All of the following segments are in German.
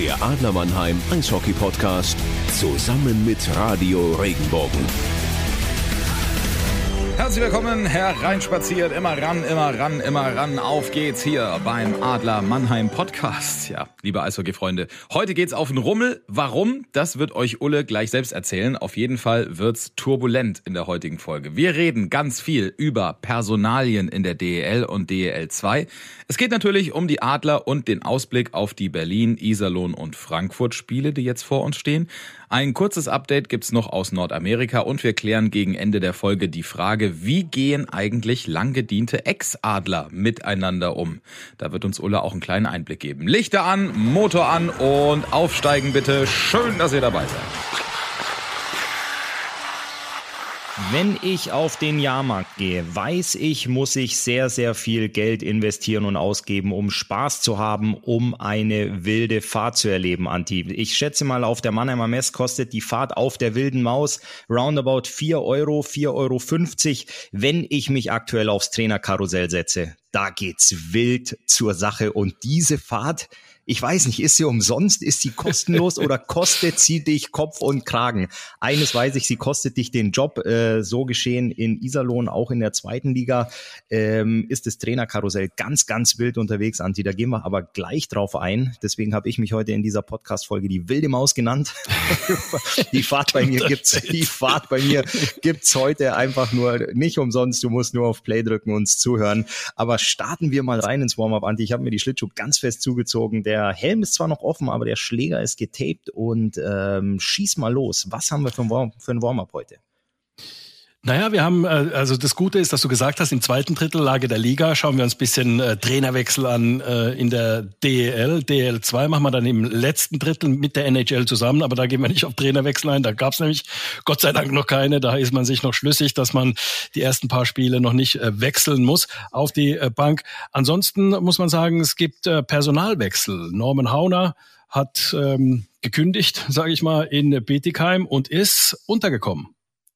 Der Adler Mannheim Eishockey Podcast zusammen mit Radio Regenbogen. Herzlich willkommen, hereinspaziert, immer ran, immer ran, immer ran. Auf geht's hier beim Adler Mannheim Podcast. Ja, liebe Eishockey-Freunde, heute geht's auf den Rummel. Warum? Das wird euch Ulle gleich selbst erzählen. Auf jeden Fall wird's turbulent in der heutigen Folge. Wir reden ganz viel über Personalien in der DEL und DEL 2. Es geht natürlich um die Adler und den Ausblick auf die Berlin, Iserlohn und Frankfurt Spiele, die jetzt vor uns stehen. Ein kurzes Update gibt's noch aus Nordamerika und wir klären gegen Ende der Folge die Frage, wie gehen eigentlich lang gediente Ex-Adler miteinander um? Da wird uns Ulla auch einen kleinen Einblick geben. Lichter an, Motor an und aufsteigen bitte. Schön, dass ihr dabei seid. Wenn ich auf den Jahrmarkt gehe, weiß ich, muss ich sehr, sehr viel Geld investieren und ausgeben, um Spaß zu haben, um eine wilde Fahrt zu erleben, Anti. Ich schätze mal, auf der Mannheimer Mess kostet die Fahrt auf der wilden Maus roundabout 4 Euro, 4,50 Euro, wenn ich mich aktuell aufs Trainerkarussell setze. Da geht's wild zur Sache und diese Fahrt, ich weiß nicht, ist sie umsonst, ist sie kostenlos oder kostet sie dich Kopf und Kragen? Eines weiß ich, sie kostet dich den Job. Äh, so geschehen in Iserlohn, auch in der zweiten Liga, ähm, ist das Trainerkarussell ganz, ganz wild unterwegs, Anti. Da gehen wir aber gleich drauf ein. Deswegen habe ich mich heute in dieser Podcast-Folge die wilde Maus genannt. die Fahrt bei mir gibt's, die Fahrt bei mir gibt's heute einfach nur nicht umsonst. Du musst nur auf Play drücken und uns zuhören. Aber starten wir mal rein ins Warm-up, Anti. Ich habe mir die Schlittschuhe ganz fest zugezogen. Der der Helm ist zwar noch offen, aber der Schläger ist getaped und ähm, schieß mal los. Was haben wir für ein, Warm für ein Warm-up heute? Naja, wir haben, äh, also das Gute ist, dass du gesagt hast, im zweiten Drittel Lage der Liga schauen wir uns ein bisschen äh, Trainerwechsel an äh, in der DEL. DEL 2 machen wir dann im letzten Drittel mit der NHL zusammen, aber da gehen wir nicht auf Trainerwechsel ein. Da gab es nämlich Gott sei Dank noch keine. Da ist man sich noch schlüssig, dass man die ersten paar Spiele noch nicht äh, wechseln muss auf die äh, Bank. Ansonsten muss man sagen, es gibt äh, Personalwechsel. Norman Hauner hat ähm, gekündigt, sage ich mal, in Betigheim und ist untergekommen.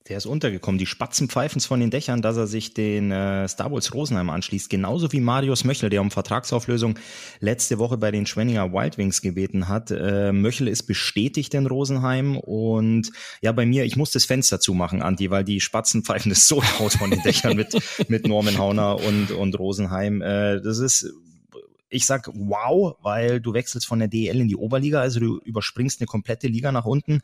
Der ist untergekommen. Die Spatzen pfeifen von den Dächern, dass er sich den äh, Star Wars Rosenheim anschließt. Genauso wie Marius Möchel, der um Vertragsauflösung letzte Woche bei den Schwenninger Wild Wings gebeten hat. Äh, Möchel ist bestätigt in Rosenheim und ja, bei mir, ich muss das Fenster zumachen, Anti, weil die Spatzen pfeifen das so laut von den Dächern mit, mit Norman Hauner und, und Rosenheim. Äh, das ist ich sag wow, weil du wechselst von der DEL in die Oberliga, also du überspringst eine komplette Liga nach unten.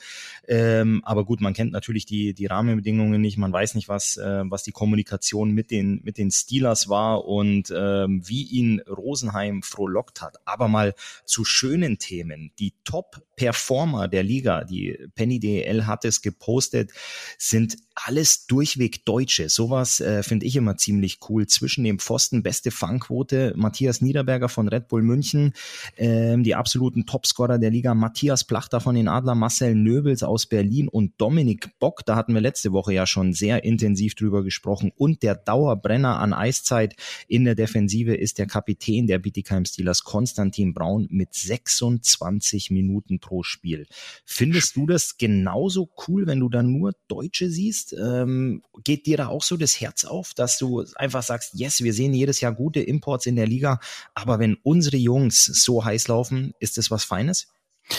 Ähm, aber gut, man kennt natürlich die, die Rahmenbedingungen nicht, man weiß nicht, was, äh, was die Kommunikation mit den, mit den Steelers war und ähm, wie ihn Rosenheim frohlockt hat. Aber mal zu schönen Themen. Die Top-Performer der Liga, die Penny DEL hat es gepostet, sind alles durchweg Deutsche. Sowas äh, finde ich immer ziemlich cool. Zwischen dem Pfosten beste Fangquote, Matthias Niederberger von Red Bull München, ähm, die absoluten Topscorer der Liga, Matthias Plachter von den Adler, Marcel Nöbels aus Berlin und Dominik Bock, da hatten wir letzte Woche ja schon sehr intensiv drüber gesprochen. Und der Dauerbrenner an Eiszeit in der Defensive ist der Kapitän der Bietigheim Steelers, Konstantin Braun, mit 26 Minuten pro Spiel. Findest du das genauso cool, wenn du da nur Deutsche siehst? Ähm, geht dir da auch so das Herz auf, dass du einfach sagst, yes, wir sehen jedes Jahr gute Imports in der Liga, aber wenn unsere Jungs so heiß laufen, ist das was Feines?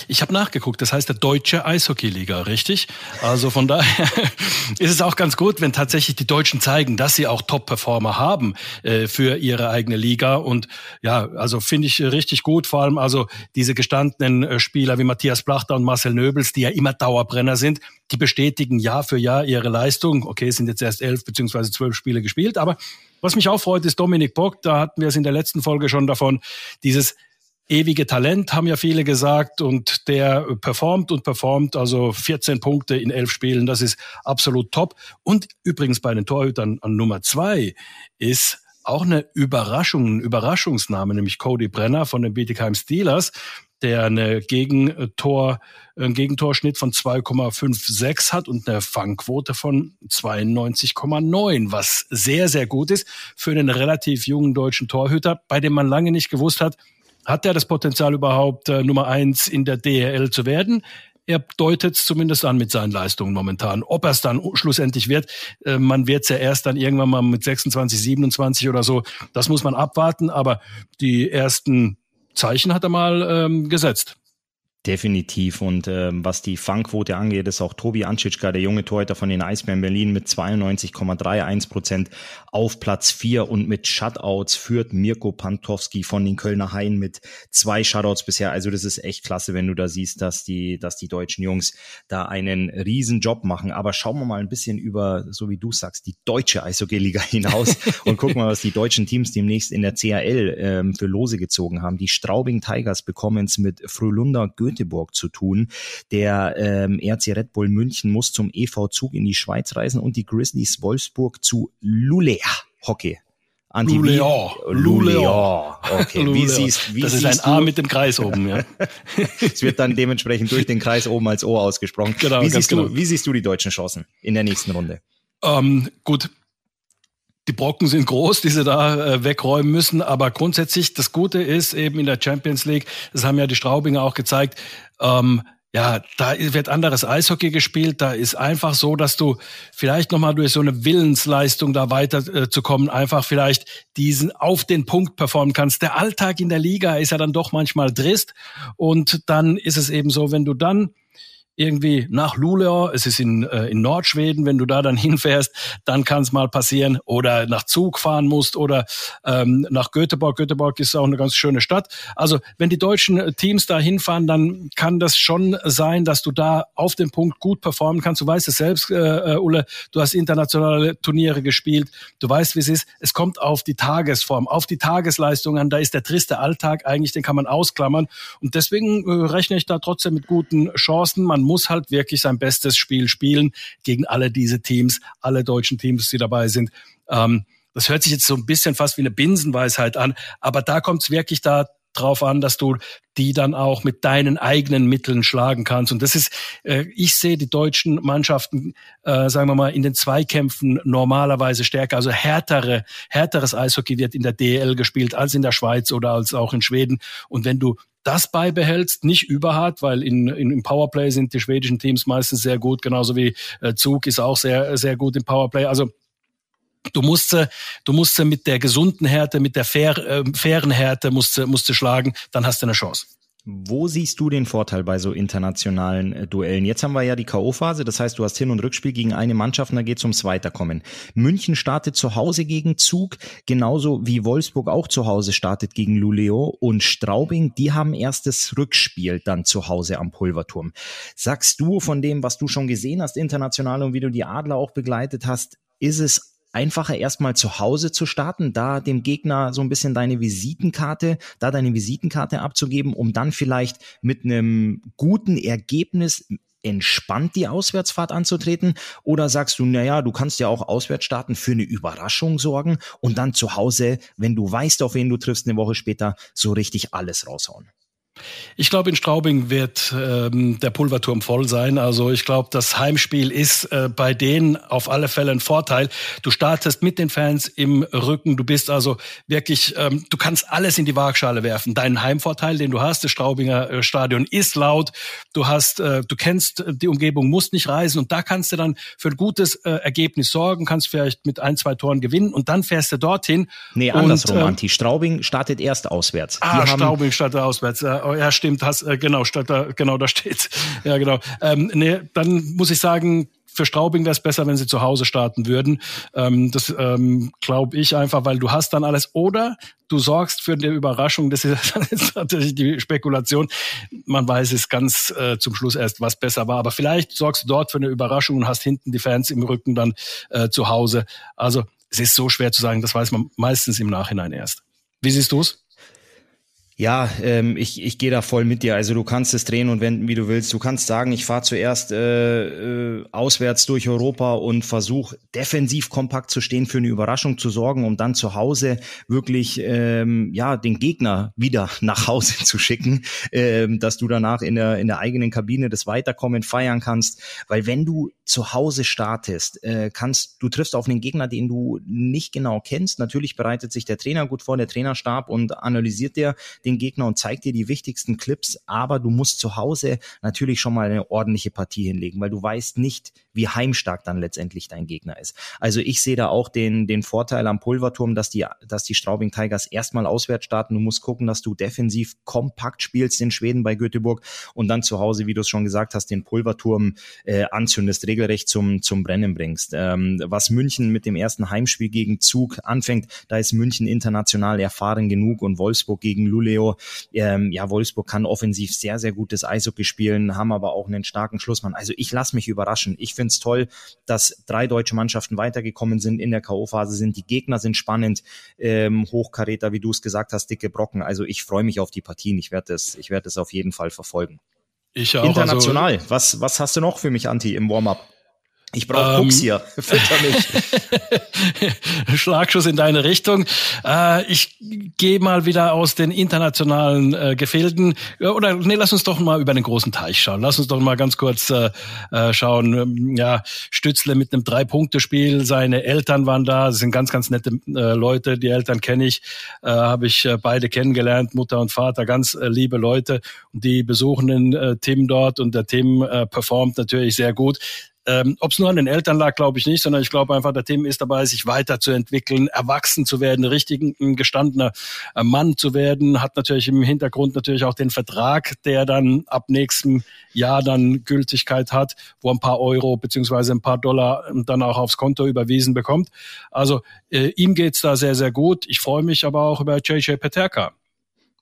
Ich habe nachgeguckt, das heißt der Deutsche Eishockeyliga, richtig? Also von daher ist es auch ganz gut, wenn tatsächlich die Deutschen zeigen, dass sie auch Top-Performer haben äh, für ihre eigene Liga. Und ja, also finde ich richtig gut, vor allem also diese gestandenen äh, Spieler wie Matthias Plachter und Marcel Nöbels, die ja immer Dauerbrenner sind, die bestätigen Jahr für Jahr ihre Leistung. Okay, es sind jetzt erst elf beziehungsweise zwölf Spiele gespielt, aber was mich auch freut, ist Dominik Bock. Da hatten wir es in der letzten Folge schon davon, dieses ewige Talent, haben ja viele gesagt, und der performt und performt, also 14 Punkte in elf Spielen, das ist absolut top. Und übrigens bei den Torhütern an Nummer zwei ist auch eine Überraschung, ein Überraschungsname, nämlich Cody Brenner von den Bietigheim Steelers, der eine Gegentor, einen Gegentorschnitt von 2,56 hat und eine Fangquote von 92,9, was sehr, sehr gut ist für einen relativ jungen deutschen Torhüter, bei dem man lange nicht gewusst hat, hat er das Potenzial überhaupt, äh, Nummer eins in der DEL zu werden? Er deutet es zumindest an mit seinen Leistungen momentan. Ob er es dann schlussendlich wird, äh, man wird es ja erst dann irgendwann mal mit 26, 27 oder so, das muss man abwarten, aber die ersten Zeichen hat er mal ähm, gesetzt. Definitiv. Und ähm, was die Fangquote angeht, ist auch Tobi Anschitschka, der junge Torhüter von den Eisbären Berlin mit 92,31 Prozent auf Platz 4 und mit Shutouts führt Mirko Pantowski von den Kölner Haien mit zwei Shutouts bisher. Also das ist echt klasse, wenn du da siehst, dass die, dass die deutschen Jungs da einen riesen Job machen. Aber schauen wir mal ein bisschen über, so wie du sagst, die deutsche Eishockey-Liga hinaus und gucken mal, was die deutschen Teams demnächst in der CHL ähm, für Lose gezogen haben. Die Straubing Tigers bekommen es mit Frölunda Goethe Göteborg zu tun. Der ähm, RC Red Bull München muss zum EV Zug in die Schweiz reisen und die Grizzlies Wolfsburg zu Lulea Hockey. Anti Luleå. Luleå. Okay. Wie siehst, wie das ist ein A mit dem Kreis oben, ja. es wird dann dementsprechend durch den Kreis oben als O ausgesprochen. Genau, wie, siehst genau. du, wie siehst du die deutschen Chancen in der nächsten Runde? Ähm, gut, die Brocken sind groß, die sie da äh, wegräumen müssen. Aber grundsätzlich, das Gute ist eben in der Champions League, das haben ja die Straubinger auch gezeigt, ähm, ja, da wird anderes Eishockey gespielt. Da ist einfach so, dass du vielleicht nochmal durch so eine Willensleistung da weiterzukommen, äh, einfach vielleicht diesen auf den Punkt performen kannst. Der Alltag in der Liga ist ja dann doch manchmal trist. Und dann ist es eben so, wenn du dann irgendwie nach Luleå, es ist in, äh, in Nordschweden, wenn du da dann hinfährst, dann kann es mal passieren oder nach Zug fahren musst oder ähm, nach Göteborg. Göteborg ist auch eine ganz schöne Stadt. Also wenn die deutschen äh, Teams da hinfahren, dann kann das schon sein, dass du da auf dem Punkt gut performen kannst. Du weißt es selbst, äh, äh, Ulle, du hast internationale Turniere gespielt, du weißt, wie es ist. Es kommt auf die Tagesform, auf die Tagesleistung an. Da ist der triste Alltag eigentlich, den kann man ausklammern. Und deswegen äh, rechne ich da trotzdem mit guten Chancen. Man muss halt wirklich sein bestes Spiel spielen gegen alle diese Teams, alle deutschen Teams, die dabei sind. Ähm, das hört sich jetzt so ein bisschen fast wie eine Binsenweisheit an, aber da kommt es wirklich da drauf an, dass du die dann auch mit deinen eigenen Mitteln schlagen kannst. Und das ist, äh, ich sehe die deutschen Mannschaften, äh, sagen wir mal, in den Zweikämpfen normalerweise stärker. Also härtere, härteres Eishockey wird in der DL gespielt als in der Schweiz oder als auch in Schweden. Und wenn du das beibehältst, nicht überhart, weil in, in, im Powerplay sind die schwedischen Teams meistens sehr gut, genauso wie äh, Zug ist auch sehr, sehr gut im Powerplay. Also Du musst, du musst mit der gesunden Härte, mit der fair, äh, fairen Härte musst, musst du schlagen, dann hast du eine Chance. Wo siehst du den Vorteil bei so internationalen äh, Duellen? Jetzt haben wir ja die K.O.-Phase, das heißt, du hast Hin- und Rückspiel gegen eine Mannschaft und da geht es ums Weiterkommen. München startet zu Hause gegen Zug, genauso wie Wolfsburg auch zu Hause startet gegen Luleå und Straubing, die haben erstes Rückspiel dann zu Hause am Pulverturm. Sagst du von dem, was du schon gesehen hast international und wie du die Adler auch begleitet hast, ist es einfacher erstmal zu Hause zu starten, da dem Gegner so ein bisschen deine Visitenkarte, da deine Visitenkarte abzugeben, um dann vielleicht mit einem guten Ergebnis entspannt die Auswärtsfahrt anzutreten? Oder sagst du, naja, du kannst ja auch auswärts starten, für eine Überraschung sorgen und dann zu Hause, wenn du weißt, auf wen du triffst, eine Woche später, so richtig alles raushauen? Ich glaube, in Straubing wird ähm, der Pulverturm voll sein. Also ich glaube, das Heimspiel ist äh, bei denen auf alle Fälle ein Vorteil. Du startest mit den Fans im Rücken. Du bist also wirklich, ähm, du kannst alles in die Waagschale werfen. Deinen Heimvorteil, den du hast, das Straubinger äh, Stadion ist laut. Du hast, äh, du kennst die Umgebung, musst nicht reisen und da kannst du dann für ein gutes äh, Ergebnis sorgen, kannst vielleicht mit ein, zwei Toren gewinnen und dann fährst du dorthin. Nee, andersrum, und, äh, Anti. Straubing startet erst auswärts. Ah, Straubing startet auswärts. Äh, oh, ja, stimmt, hast, äh, genau, statt da, genau, da steht's. Ja, genau. Ähm, nee, dann muss ich sagen, für Straubing wäre es besser, wenn sie zu Hause starten würden. Ähm, das ähm, glaube ich einfach, weil du hast dann alles. Oder du sorgst für eine Überraschung. Das ist, das ist natürlich die Spekulation. Man weiß es ganz äh, zum Schluss erst, was besser war. Aber vielleicht sorgst du dort für eine Überraschung und hast hinten die Fans im Rücken dann äh, zu Hause. Also es ist so schwer zu sagen. Das weiß man meistens im Nachhinein erst. Wie siehst du es? Ja, ähm, ich, ich gehe da voll mit dir. Also du kannst es drehen und wenden, wie du willst. Du kannst sagen, ich fahre zuerst äh, äh, auswärts durch Europa und versuche defensiv kompakt zu stehen, für eine Überraschung zu sorgen, um dann zu Hause wirklich ähm, ja den Gegner wieder nach Hause zu schicken, ähm, dass du danach in der in der eigenen Kabine das Weiterkommen feiern kannst. Weil wenn du zu Hause startest, äh, kannst du triffst auf einen Gegner, den du nicht genau kennst. Natürlich bereitet sich der Trainer gut vor, der Trainerstab und analysiert der den den Gegner und zeigt dir die wichtigsten Clips, aber du musst zu Hause natürlich schon mal eine ordentliche Partie hinlegen, weil du weißt nicht, wie heimstark dann letztendlich dein Gegner ist. Also ich sehe da auch den, den Vorteil am Pulverturm, dass die, dass die Straubing Tigers erstmal auswärts starten. Du musst gucken, dass du defensiv kompakt spielst in Schweden bei Göteborg und dann zu Hause, wie du es schon gesagt hast, den Pulverturm äh, anzündest, regelrecht zum, zum Brennen bringst. Ähm, was München mit dem ersten Heimspiel gegen Zug anfängt, da ist München international erfahren genug und Wolfsburg gegen Luleo. Ähm, ja, Wolfsburg kann offensiv sehr, sehr gutes Eishockey spielen, haben aber auch einen starken Schlussmann. Also ich lasse mich überraschen. Ich finde es toll, dass drei deutsche Mannschaften weitergekommen sind in der K.O.-Phase sind. Die Gegner sind spannend, ähm, Hochkaräter, wie du es gesagt hast, dicke Brocken. Also ich freue mich auf die Partien. Ich werde das, ich werde das auf jeden Fall verfolgen. Ich auch. International. Also, was, was hast du noch für mich, Anti, im Warm-up? Ich brauche ähm, hier. Fütter mich. Schlagschuss in deine Richtung. Äh, ich gehe mal wieder aus den internationalen äh, Gefilden. Oder nee, lass uns doch mal über den großen Teich schauen. Lass uns doch mal ganz kurz äh, äh schauen. Ähm, ja, Stützle mit einem Drei-Punkte-Spiel. Seine Eltern waren da. Das sind ganz, ganz nette äh, Leute. Die Eltern kenne ich. Äh, Habe ich äh, beide kennengelernt. Mutter und Vater. Ganz äh, liebe Leute. Und die besuchen den äh, Tim dort. Und der Tim äh, performt natürlich sehr gut. Ähm, Ob es nur an den Eltern lag, glaube ich nicht, sondern ich glaube einfach, der Tim ist dabei, sich weiterzuentwickeln, erwachsen zu werden, richtig ein gestandener äh, Mann zu werden, hat natürlich im Hintergrund natürlich auch den Vertrag, der dann ab nächstem Jahr dann Gültigkeit hat, wo ein paar Euro beziehungsweise ein paar Dollar dann auch aufs Konto überwiesen bekommt. Also äh, ihm geht's da sehr, sehr gut. Ich freue mich aber auch über JJ Peterka.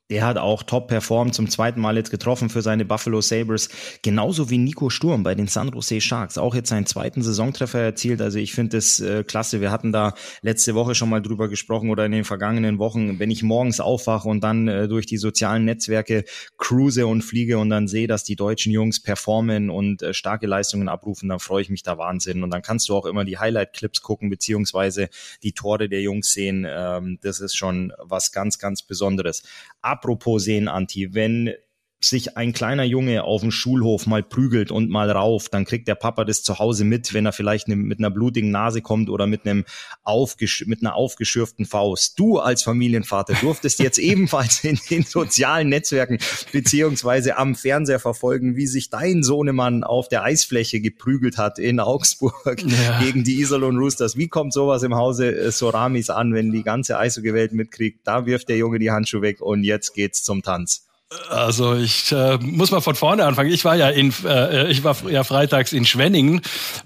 Der hat auch top performt, zum zweiten Mal jetzt getroffen für seine Buffalo Sabres. Genauso wie Nico Sturm bei den San Jose Sharks. Auch jetzt seinen zweiten Saisontreffer erzielt. Also ich finde das äh, klasse. Wir hatten da letzte Woche schon mal drüber gesprochen oder in den vergangenen Wochen. Wenn ich morgens aufwache und dann äh, durch die sozialen Netzwerke cruise und fliege und dann sehe, dass die deutschen Jungs performen und äh, starke Leistungen abrufen, dann freue ich mich da Wahnsinn. Und dann kannst du auch immer die Highlight-Clips gucken, beziehungsweise die Tore der Jungs sehen. Ähm, das ist schon was ganz, ganz Besonderes. Apropos sehen, Anti, wenn sich ein kleiner Junge auf dem Schulhof mal prügelt und mal rauf, dann kriegt der Papa das zu Hause mit, wenn er vielleicht ne, mit einer blutigen Nase kommt oder mit einem aufgesch mit einer aufgeschürften Faust. Du als Familienvater durftest jetzt ebenfalls in den sozialen Netzwerken beziehungsweise am Fernseher verfolgen, wie sich dein Sohnemann auf der Eisfläche geprügelt hat in Augsburg ja. gegen die Iserlohn Roosters. Wie kommt sowas im Hause äh, Soramis an, wenn die ganze Eishockey-Welt mitkriegt? Da wirft der Junge die Handschuhe weg und jetzt geht's zum Tanz. Also ich äh, muss mal von vorne anfangen. Ich war ja in, äh, ich war ja freitags in Schwenningen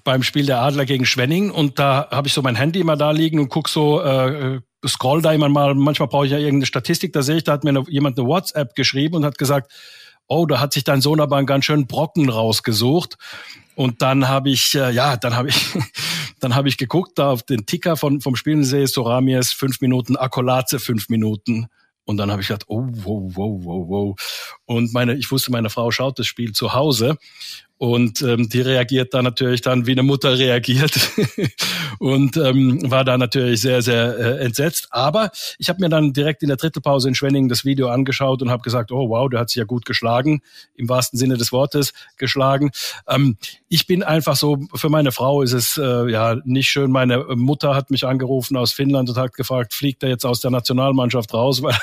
beim Spiel der Adler gegen Schwenningen und da habe ich so mein Handy immer da liegen und guck so, äh, scroll da immer mal. Manchmal brauche ich ja irgendeine Statistik. Da sehe ich, da hat mir eine, jemand eine WhatsApp geschrieben und hat gesagt, oh, da hat sich dein Sohn aber einen ganz schönen Brocken rausgesucht. Und dann habe ich, äh, ja, dann habe ich, dann habe ich geguckt da auf den Ticker von vom Spiel und sehe Soramies fünf Minuten, Akolaze fünf Minuten. Und dann habe ich gedacht, oh, wow, wow, wow, wow. Und meine, ich wusste, meine Frau schaut das Spiel zu Hause und ähm, die reagiert da natürlich dann, wie eine Mutter reagiert. und ähm, war da natürlich sehr, sehr äh, entsetzt. Aber ich habe mir dann direkt in der Drittelpause in Schwenningen das Video angeschaut und habe gesagt, oh wow, der hat sich ja gut geschlagen, im wahrsten Sinne des Wortes geschlagen. Ähm, ich bin einfach so, für meine Frau ist es äh, ja nicht schön. Meine Mutter hat mich angerufen aus Finnland und hat gefragt, fliegt er jetzt aus der Nationalmannschaft raus, weil,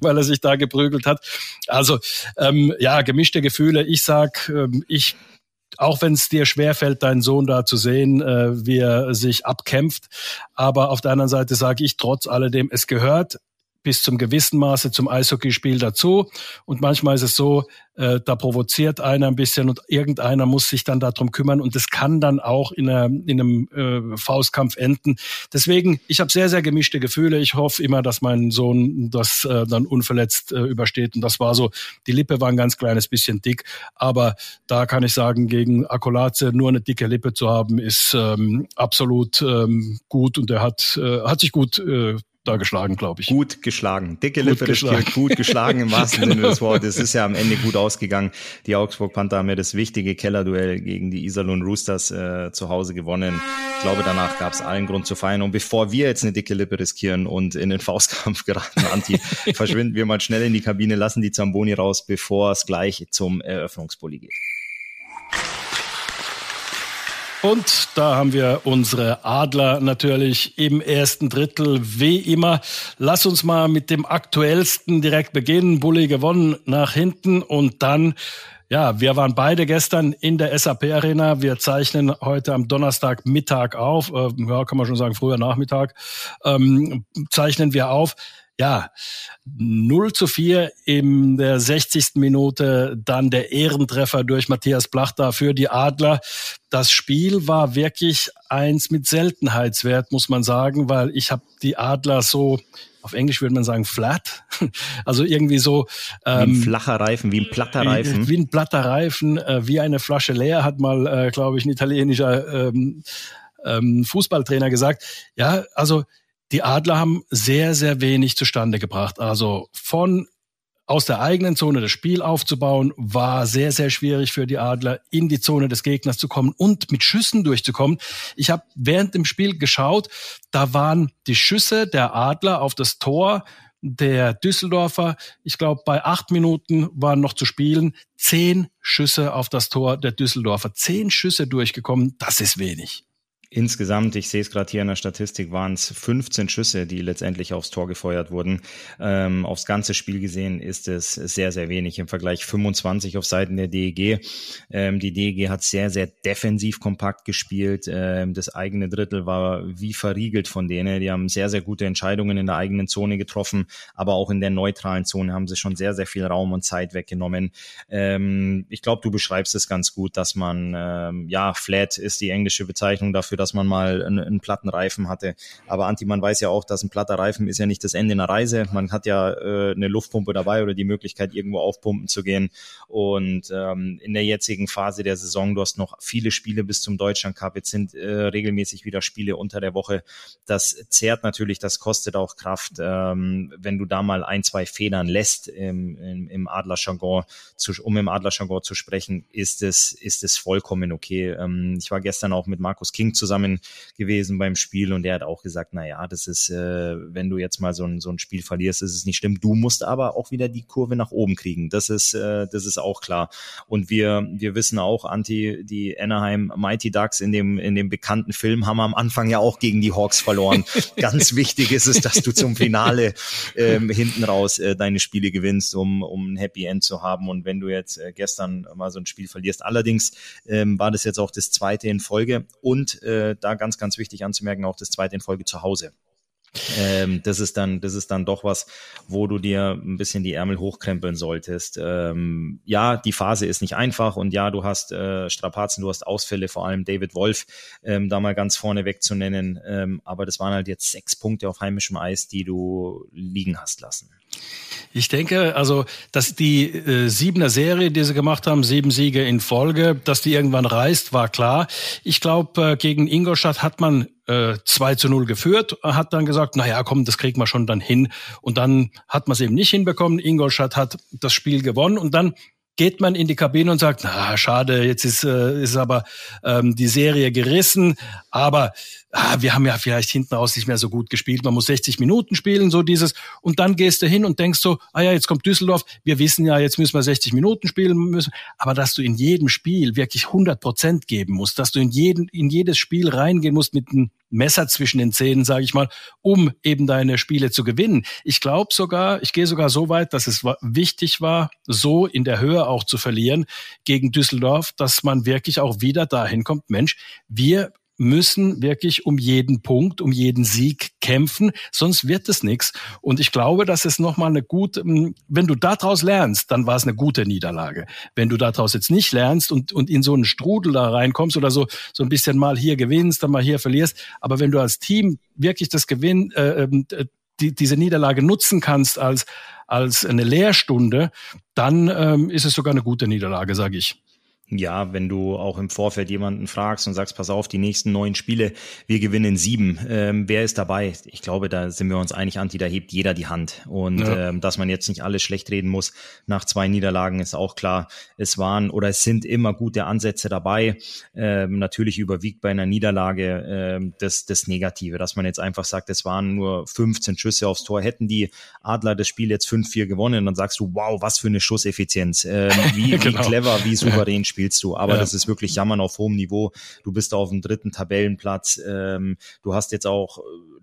weil er sich da geprügelt hat. Also ähm, ja, gemischte Gefühle. Ich sag, ähm, ich auch wenn es dir schwerfällt, deinen Sohn da zu sehen, äh, wie er sich abkämpft. Aber auf der anderen Seite sage ich trotz alledem, es gehört bis zum gewissen Maße zum Eishockeyspiel dazu. Und manchmal ist es so, äh, da provoziert einer ein bisschen und irgendeiner muss sich dann darum kümmern und das kann dann auch in, einer, in einem äh, Faustkampf enden. Deswegen, ich habe sehr, sehr gemischte Gefühle. Ich hoffe immer, dass mein Sohn das äh, dann unverletzt äh, übersteht. Und das war so, die Lippe war ein ganz kleines bisschen dick, aber da kann ich sagen, gegen Akolaze nur eine dicke Lippe zu haben, ist ähm, absolut ähm, gut und er hat, äh, hat sich gut äh, da geschlagen, glaube ich. Gut geschlagen. Dicke gut Lippe geschlagen. des gut geschlagen im wahrsten genau. Sinne des Wortes. Es ist ja am Ende gut ausgegangen. Die Augsburg Panther haben ja das wichtige Kellerduell gegen die Iserlohn Roosters äh, zu Hause gewonnen. Ich glaube, danach gab es allen Grund zu feiern. Und bevor wir jetzt eine dicke Lippe riskieren und in den Faustkampf geraten, Anti, verschwinden wir mal schnell in die Kabine, lassen die Zamboni raus, bevor es gleich zum Eröffnungspulli geht. Und da haben wir unsere Adler natürlich im ersten Drittel, wie immer. Lass uns mal mit dem aktuellsten direkt beginnen. Bulli gewonnen nach hinten und dann ja, wir waren beide gestern in der SAP Arena. Wir zeichnen heute am Donnerstag Mittag auf. Äh, ja, kann man schon sagen, früher Nachmittag ähm, zeichnen wir auf. Ja, 0 zu 4 in der 60. Minute, dann der Ehrentreffer durch Matthias Plachter für die Adler. Das Spiel war wirklich eins mit Seltenheitswert, muss man sagen, weil ich habe die Adler so auf Englisch würde man sagen flat, also irgendwie so ähm, wie ein ähm, flacher Reifen, wie ein platter Reifen, wie, wie ein platter Reifen, äh, wie eine Flasche leer, hat mal, äh, glaube ich, ein italienischer ähm, ähm, Fußballtrainer gesagt. Ja, also die Adler haben sehr, sehr wenig zustande gebracht. Also von aus der eigenen Zone das Spiel aufzubauen, war sehr, sehr schwierig für die Adler, in die Zone des Gegners zu kommen und mit Schüssen durchzukommen. Ich habe während dem Spiel geschaut, da waren die Schüsse der Adler auf das Tor der Düsseldorfer, ich glaube, bei acht Minuten waren noch zu spielen, zehn Schüsse auf das Tor der Düsseldorfer. Zehn Schüsse durchgekommen, das ist wenig. Insgesamt, ich sehe es gerade hier in der Statistik, waren es 15 Schüsse, die letztendlich aufs Tor gefeuert wurden. Ähm, aufs ganze Spiel gesehen ist es sehr, sehr wenig. Im Vergleich 25 auf Seiten der DEG. Ähm, die DEG hat sehr, sehr defensiv kompakt gespielt. Ähm, das eigene Drittel war wie verriegelt von denen. Die haben sehr, sehr gute Entscheidungen in der eigenen Zone getroffen, aber auch in der neutralen Zone haben sie schon sehr, sehr viel Raum und Zeit weggenommen. Ähm, ich glaube, du beschreibst es ganz gut, dass man, ähm, ja, flat ist die englische Bezeichnung dafür, dass man mal einen, einen platten Reifen hatte. Aber Anti, man weiß ja auch, dass ein platter Reifen ist ja nicht das Ende einer Reise. Man hat ja äh, eine Luftpumpe dabei oder die Möglichkeit, irgendwo aufpumpen zu gehen. Und ähm, in der jetzigen Phase der Saison, du hast noch viele Spiele bis zum Deutschland Cup. Jetzt sind äh, regelmäßig wieder Spiele unter der Woche. Das zehrt natürlich, das kostet auch Kraft. Ähm, wenn du da mal ein, zwei Federn lässt im, im, im Adler-Jargon, um im Adler-Jargon zu sprechen, ist es, ist es vollkommen okay. Ähm, ich war gestern auch mit Markus King zusammen zusammen gewesen beim Spiel und der hat auch gesagt, na ja, das ist, äh, wenn du jetzt mal so ein, so ein Spiel verlierst, ist es nicht schlimm. Du musst aber auch wieder die Kurve nach oben kriegen. Das ist, äh, das ist auch klar. Und wir, wir wissen auch, Anti, die Anaheim Mighty Ducks in dem, in dem bekannten Film haben am Anfang ja auch gegen die Hawks verloren. Ganz wichtig ist es, dass du zum Finale ähm, hinten raus äh, deine Spiele gewinnst, um, um ein Happy End zu haben. Und wenn du jetzt äh, gestern mal so ein Spiel verlierst, allerdings ähm, war das jetzt auch das zweite in Folge und äh, äh, da ganz, ganz wichtig anzumerken, auch das zweite in Folge zu Hause. Ähm, das ist dann, das ist dann doch was, wo du dir ein bisschen die Ärmel hochkrempeln solltest. Ähm, ja, die Phase ist nicht einfach und ja, du hast äh, Strapazen, du hast Ausfälle, vor allem David Wolf, ähm, da mal ganz vorne weg zu nennen. Ähm, aber das waren halt jetzt sechs Punkte auf heimischem Eis, die du liegen hast lassen. Ich denke, also, dass die äh, Siebener Serie, die sie gemacht haben, sieben Siege in Folge, dass die irgendwann reißt, war klar. Ich glaube, äh, gegen Ingolstadt hat man äh, 2 zu 0 geführt, hat dann gesagt, na ja, komm, das kriegen wir schon dann hin. Und dann hat man es eben nicht hinbekommen. Ingolstadt hat das Spiel gewonnen und dann geht man in die Kabine und sagt, na schade, jetzt ist, äh, ist aber ähm, die Serie gerissen, aber ah, wir haben ja vielleicht hinten raus nicht mehr so gut gespielt, man muss 60 Minuten spielen, so dieses, und dann gehst du hin und denkst so, ah ja, jetzt kommt Düsseldorf, wir wissen ja, jetzt müssen wir 60 Minuten spielen müssen, aber dass du in jedem Spiel wirklich 100 Prozent geben musst, dass du in, jeden, in jedes Spiel reingehen musst mit einem Messer zwischen den Zähnen, sage ich mal, um eben deine Spiele zu gewinnen. Ich glaube sogar, ich gehe sogar so weit, dass es wichtig war, so in der Höhe auch zu verlieren gegen Düsseldorf, dass man wirklich auch wieder dahin kommt, Mensch, wir müssen wirklich um jeden Punkt, um jeden Sieg kämpfen, sonst wird es nichts. Und ich glaube, dass es nochmal eine gute, hm, wenn du daraus lernst, dann war es eine gute Niederlage. Wenn du daraus jetzt nicht lernst und, und in so einen Strudel da reinkommst oder so, so ein bisschen mal hier gewinnst, dann mal hier verlierst, aber wenn du als Team wirklich das Gewinn, äh, ähm, die, diese Niederlage nutzen kannst als, als eine Lehrstunde, dann ähm, ist es sogar eine gute Niederlage, sage ich. Ja, wenn du auch im Vorfeld jemanden fragst und sagst, pass auf, die nächsten neun Spiele, wir gewinnen sieben. Ähm, wer ist dabei? Ich glaube, da sind wir uns einig, Anti, da hebt jeder die Hand. Und ja. ähm, dass man jetzt nicht alles schlecht reden muss nach zwei Niederlagen, ist auch klar. Es waren oder es sind immer gute Ansätze dabei. Ähm, natürlich überwiegt bei einer Niederlage ähm, das, das Negative, dass man jetzt einfach sagt, es waren nur 15 Schüsse aufs Tor. Hätten die Adler das Spiel jetzt 5-4 gewonnen, dann sagst du, wow, was für eine Schusseffizienz. Ähm, wie, genau. wie clever, wie souverän spielst du. Aber ja. das ist wirklich Jammern auf hohem Niveau. Du bist auf dem dritten Tabellenplatz. Ähm, du hast jetzt auch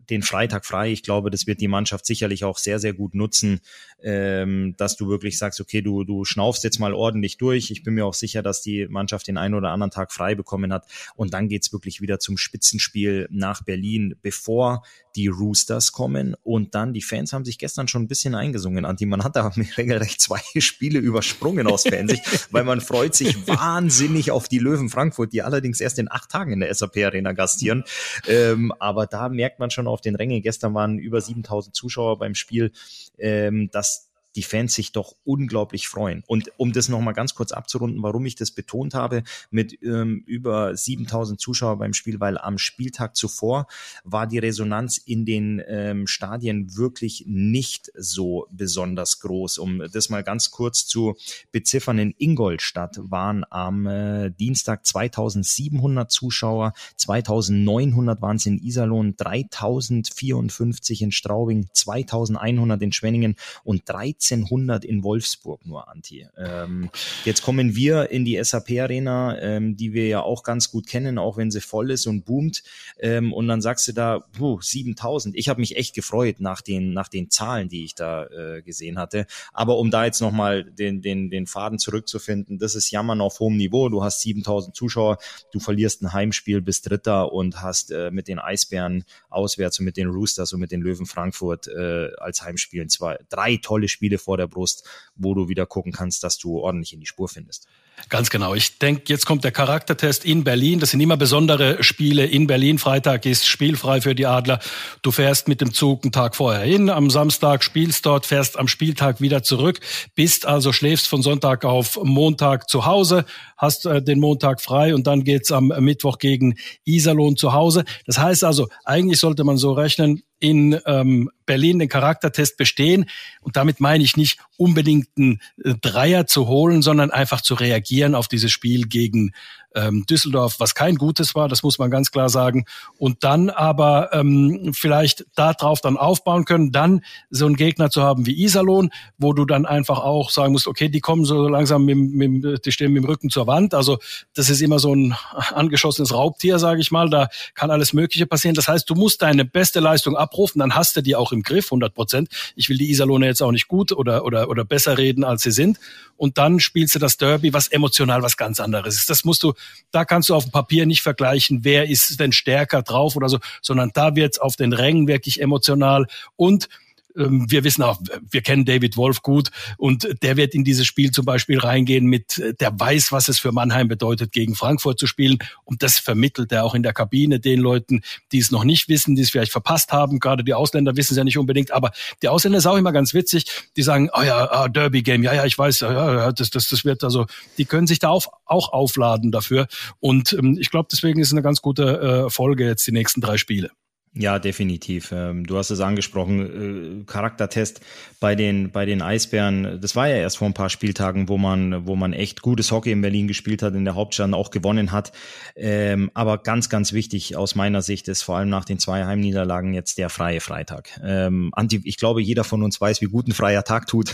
den Freitag frei. Ich glaube, das wird die Mannschaft sicherlich auch sehr, sehr gut nutzen, ähm, dass du wirklich sagst, okay, du, du schnaufst jetzt mal ordentlich durch. Ich bin mir auch sicher, dass die Mannschaft den einen oder anderen Tag frei bekommen hat. Und dann geht's wirklich wieder zum Spitzenspiel nach Berlin, bevor die Roosters kommen. Und dann, die Fans haben sich gestern schon ein bisschen eingesungen, Anti. Man hat da regelrecht zwei Spiele übersprungen aus Fansicht, weil man freut sich wahnsinnig auf die Löwen Frankfurt, die allerdings erst in acht Tagen in der SAP Arena gastieren. Ähm, aber da merkt man schon auf den Rängen, gestern waren über 7000 Zuschauer beim Spiel, ähm, dass die Fans sich doch unglaublich freuen. Und um das nochmal ganz kurz abzurunden, warum ich das betont habe, mit ähm, über 7000 Zuschauer beim Spiel, weil am Spieltag zuvor war die Resonanz in den ähm, Stadien wirklich nicht so besonders groß. Um das mal ganz kurz zu beziffern, in Ingolstadt waren am äh, Dienstag 2700 Zuschauer, 2900 waren es in Iserlohn, 3054 in Straubing, 2100 in Schwenningen und 13 1300 in Wolfsburg nur, Anti. Ähm, jetzt kommen wir in die SAP-Arena, ähm, die wir ja auch ganz gut kennen, auch wenn sie voll ist und boomt. Ähm, und dann sagst du da, puh, 7000. Ich habe mich echt gefreut nach den, nach den Zahlen, die ich da äh, gesehen hatte. Aber um da jetzt nochmal den, den, den Faden zurückzufinden, das ist Jammern auf hohem Niveau. Du hast 7000 Zuschauer, du verlierst ein Heimspiel bis Dritter und hast äh, mit den Eisbären auswärts und mit den Roosters und mit den Löwen Frankfurt äh, als Heimspielen zwei, drei tolle Spiele Spiele vor der Brust, wo du wieder gucken kannst, dass du ordentlich in die Spur findest. Ganz genau. Ich denke, jetzt kommt der Charaktertest in Berlin. Das sind immer besondere Spiele in Berlin. Freitag ist spielfrei für die Adler. Du fährst mit dem Zug einen Tag vorher hin, am Samstag spielst dort, fährst am Spieltag wieder zurück, bist also schläfst von Sonntag auf Montag zu Hause, hast äh, den Montag frei und dann geht's am Mittwoch gegen Iserlohn zu Hause. Das heißt also, eigentlich sollte man so rechnen, in ähm, Berlin den Charaktertest bestehen. Und damit meine ich nicht unbedingt einen äh, Dreier zu holen, sondern einfach zu reagieren auf dieses Spiel gegen ähm, Düsseldorf, was kein gutes war, das muss man ganz klar sagen. Und dann aber ähm, vielleicht darauf dann aufbauen können, dann so einen Gegner zu haben wie Iserlohn, wo du dann einfach auch sagen musst, okay, die kommen so langsam, mit, mit, die stehen mit dem Rücken zur Wand. Also das ist immer so ein angeschossenes Raubtier, sage ich mal. Da kann alles Mögliche passieren. Das heißt, du musst deine beste Leistung abrufen, dann hast du die auch im Griff, 100 Prozent. Ich will die Iserlohner jetzt auch nicht gut oder, oder, oder besser reden, als sie sind. Und dann spielst du das Derby, was emotional was ganz anderes ist. Das musst du da kannst du auf dem Papier nicht vergleichen, wer ist denn stärker drauf oder so, sondern da wird's auf den Rängen wirklich emotional. Und wir wissen auch, wir kennen David Wolf gut und der wird in dieses Spiel zum Beispiel reingehen mit, der weiß, was es für Mannheim bedeutet, gegen Frankfurt zu spielen und das vermittelt er auch in der Kabine den Leuten, die es noch nicht wissen, die es vielleicht verpasst haben. Gerade die Ausländer wissen es ja nicht unbedingt, aber die Ausländer ist auch immer ganz witzig. Die sagen, oh ja, ah, Derby Game, ja, ja, ich weiß, ja, das, das, das wird also, die können sich da auf, auch aufladen dafür und ähm, ich glaube, deswegen ist es eine ganz gute äh, Folge jetzt die nächsten drei Spiele. Ja, definitiv. Ähm, du hast es angesprochen, äh, Charaktertest bei den, bei den Eisbären. Das war ja erst vor ein paar Spieltagen, wo man, wo man echt gutes Hockey in Berlin gespielt hat, in der Hauptstadt auch gewonnen hat. Ähm, aber ganz, ganz wichtig aus meiner Sicht ist vor allem nach den zwei Heimniederlagen jetzt der freie Freitag. Ähm, Anti, ich glaube, jeder von uns weiß, wie gut ein freier Tag tut.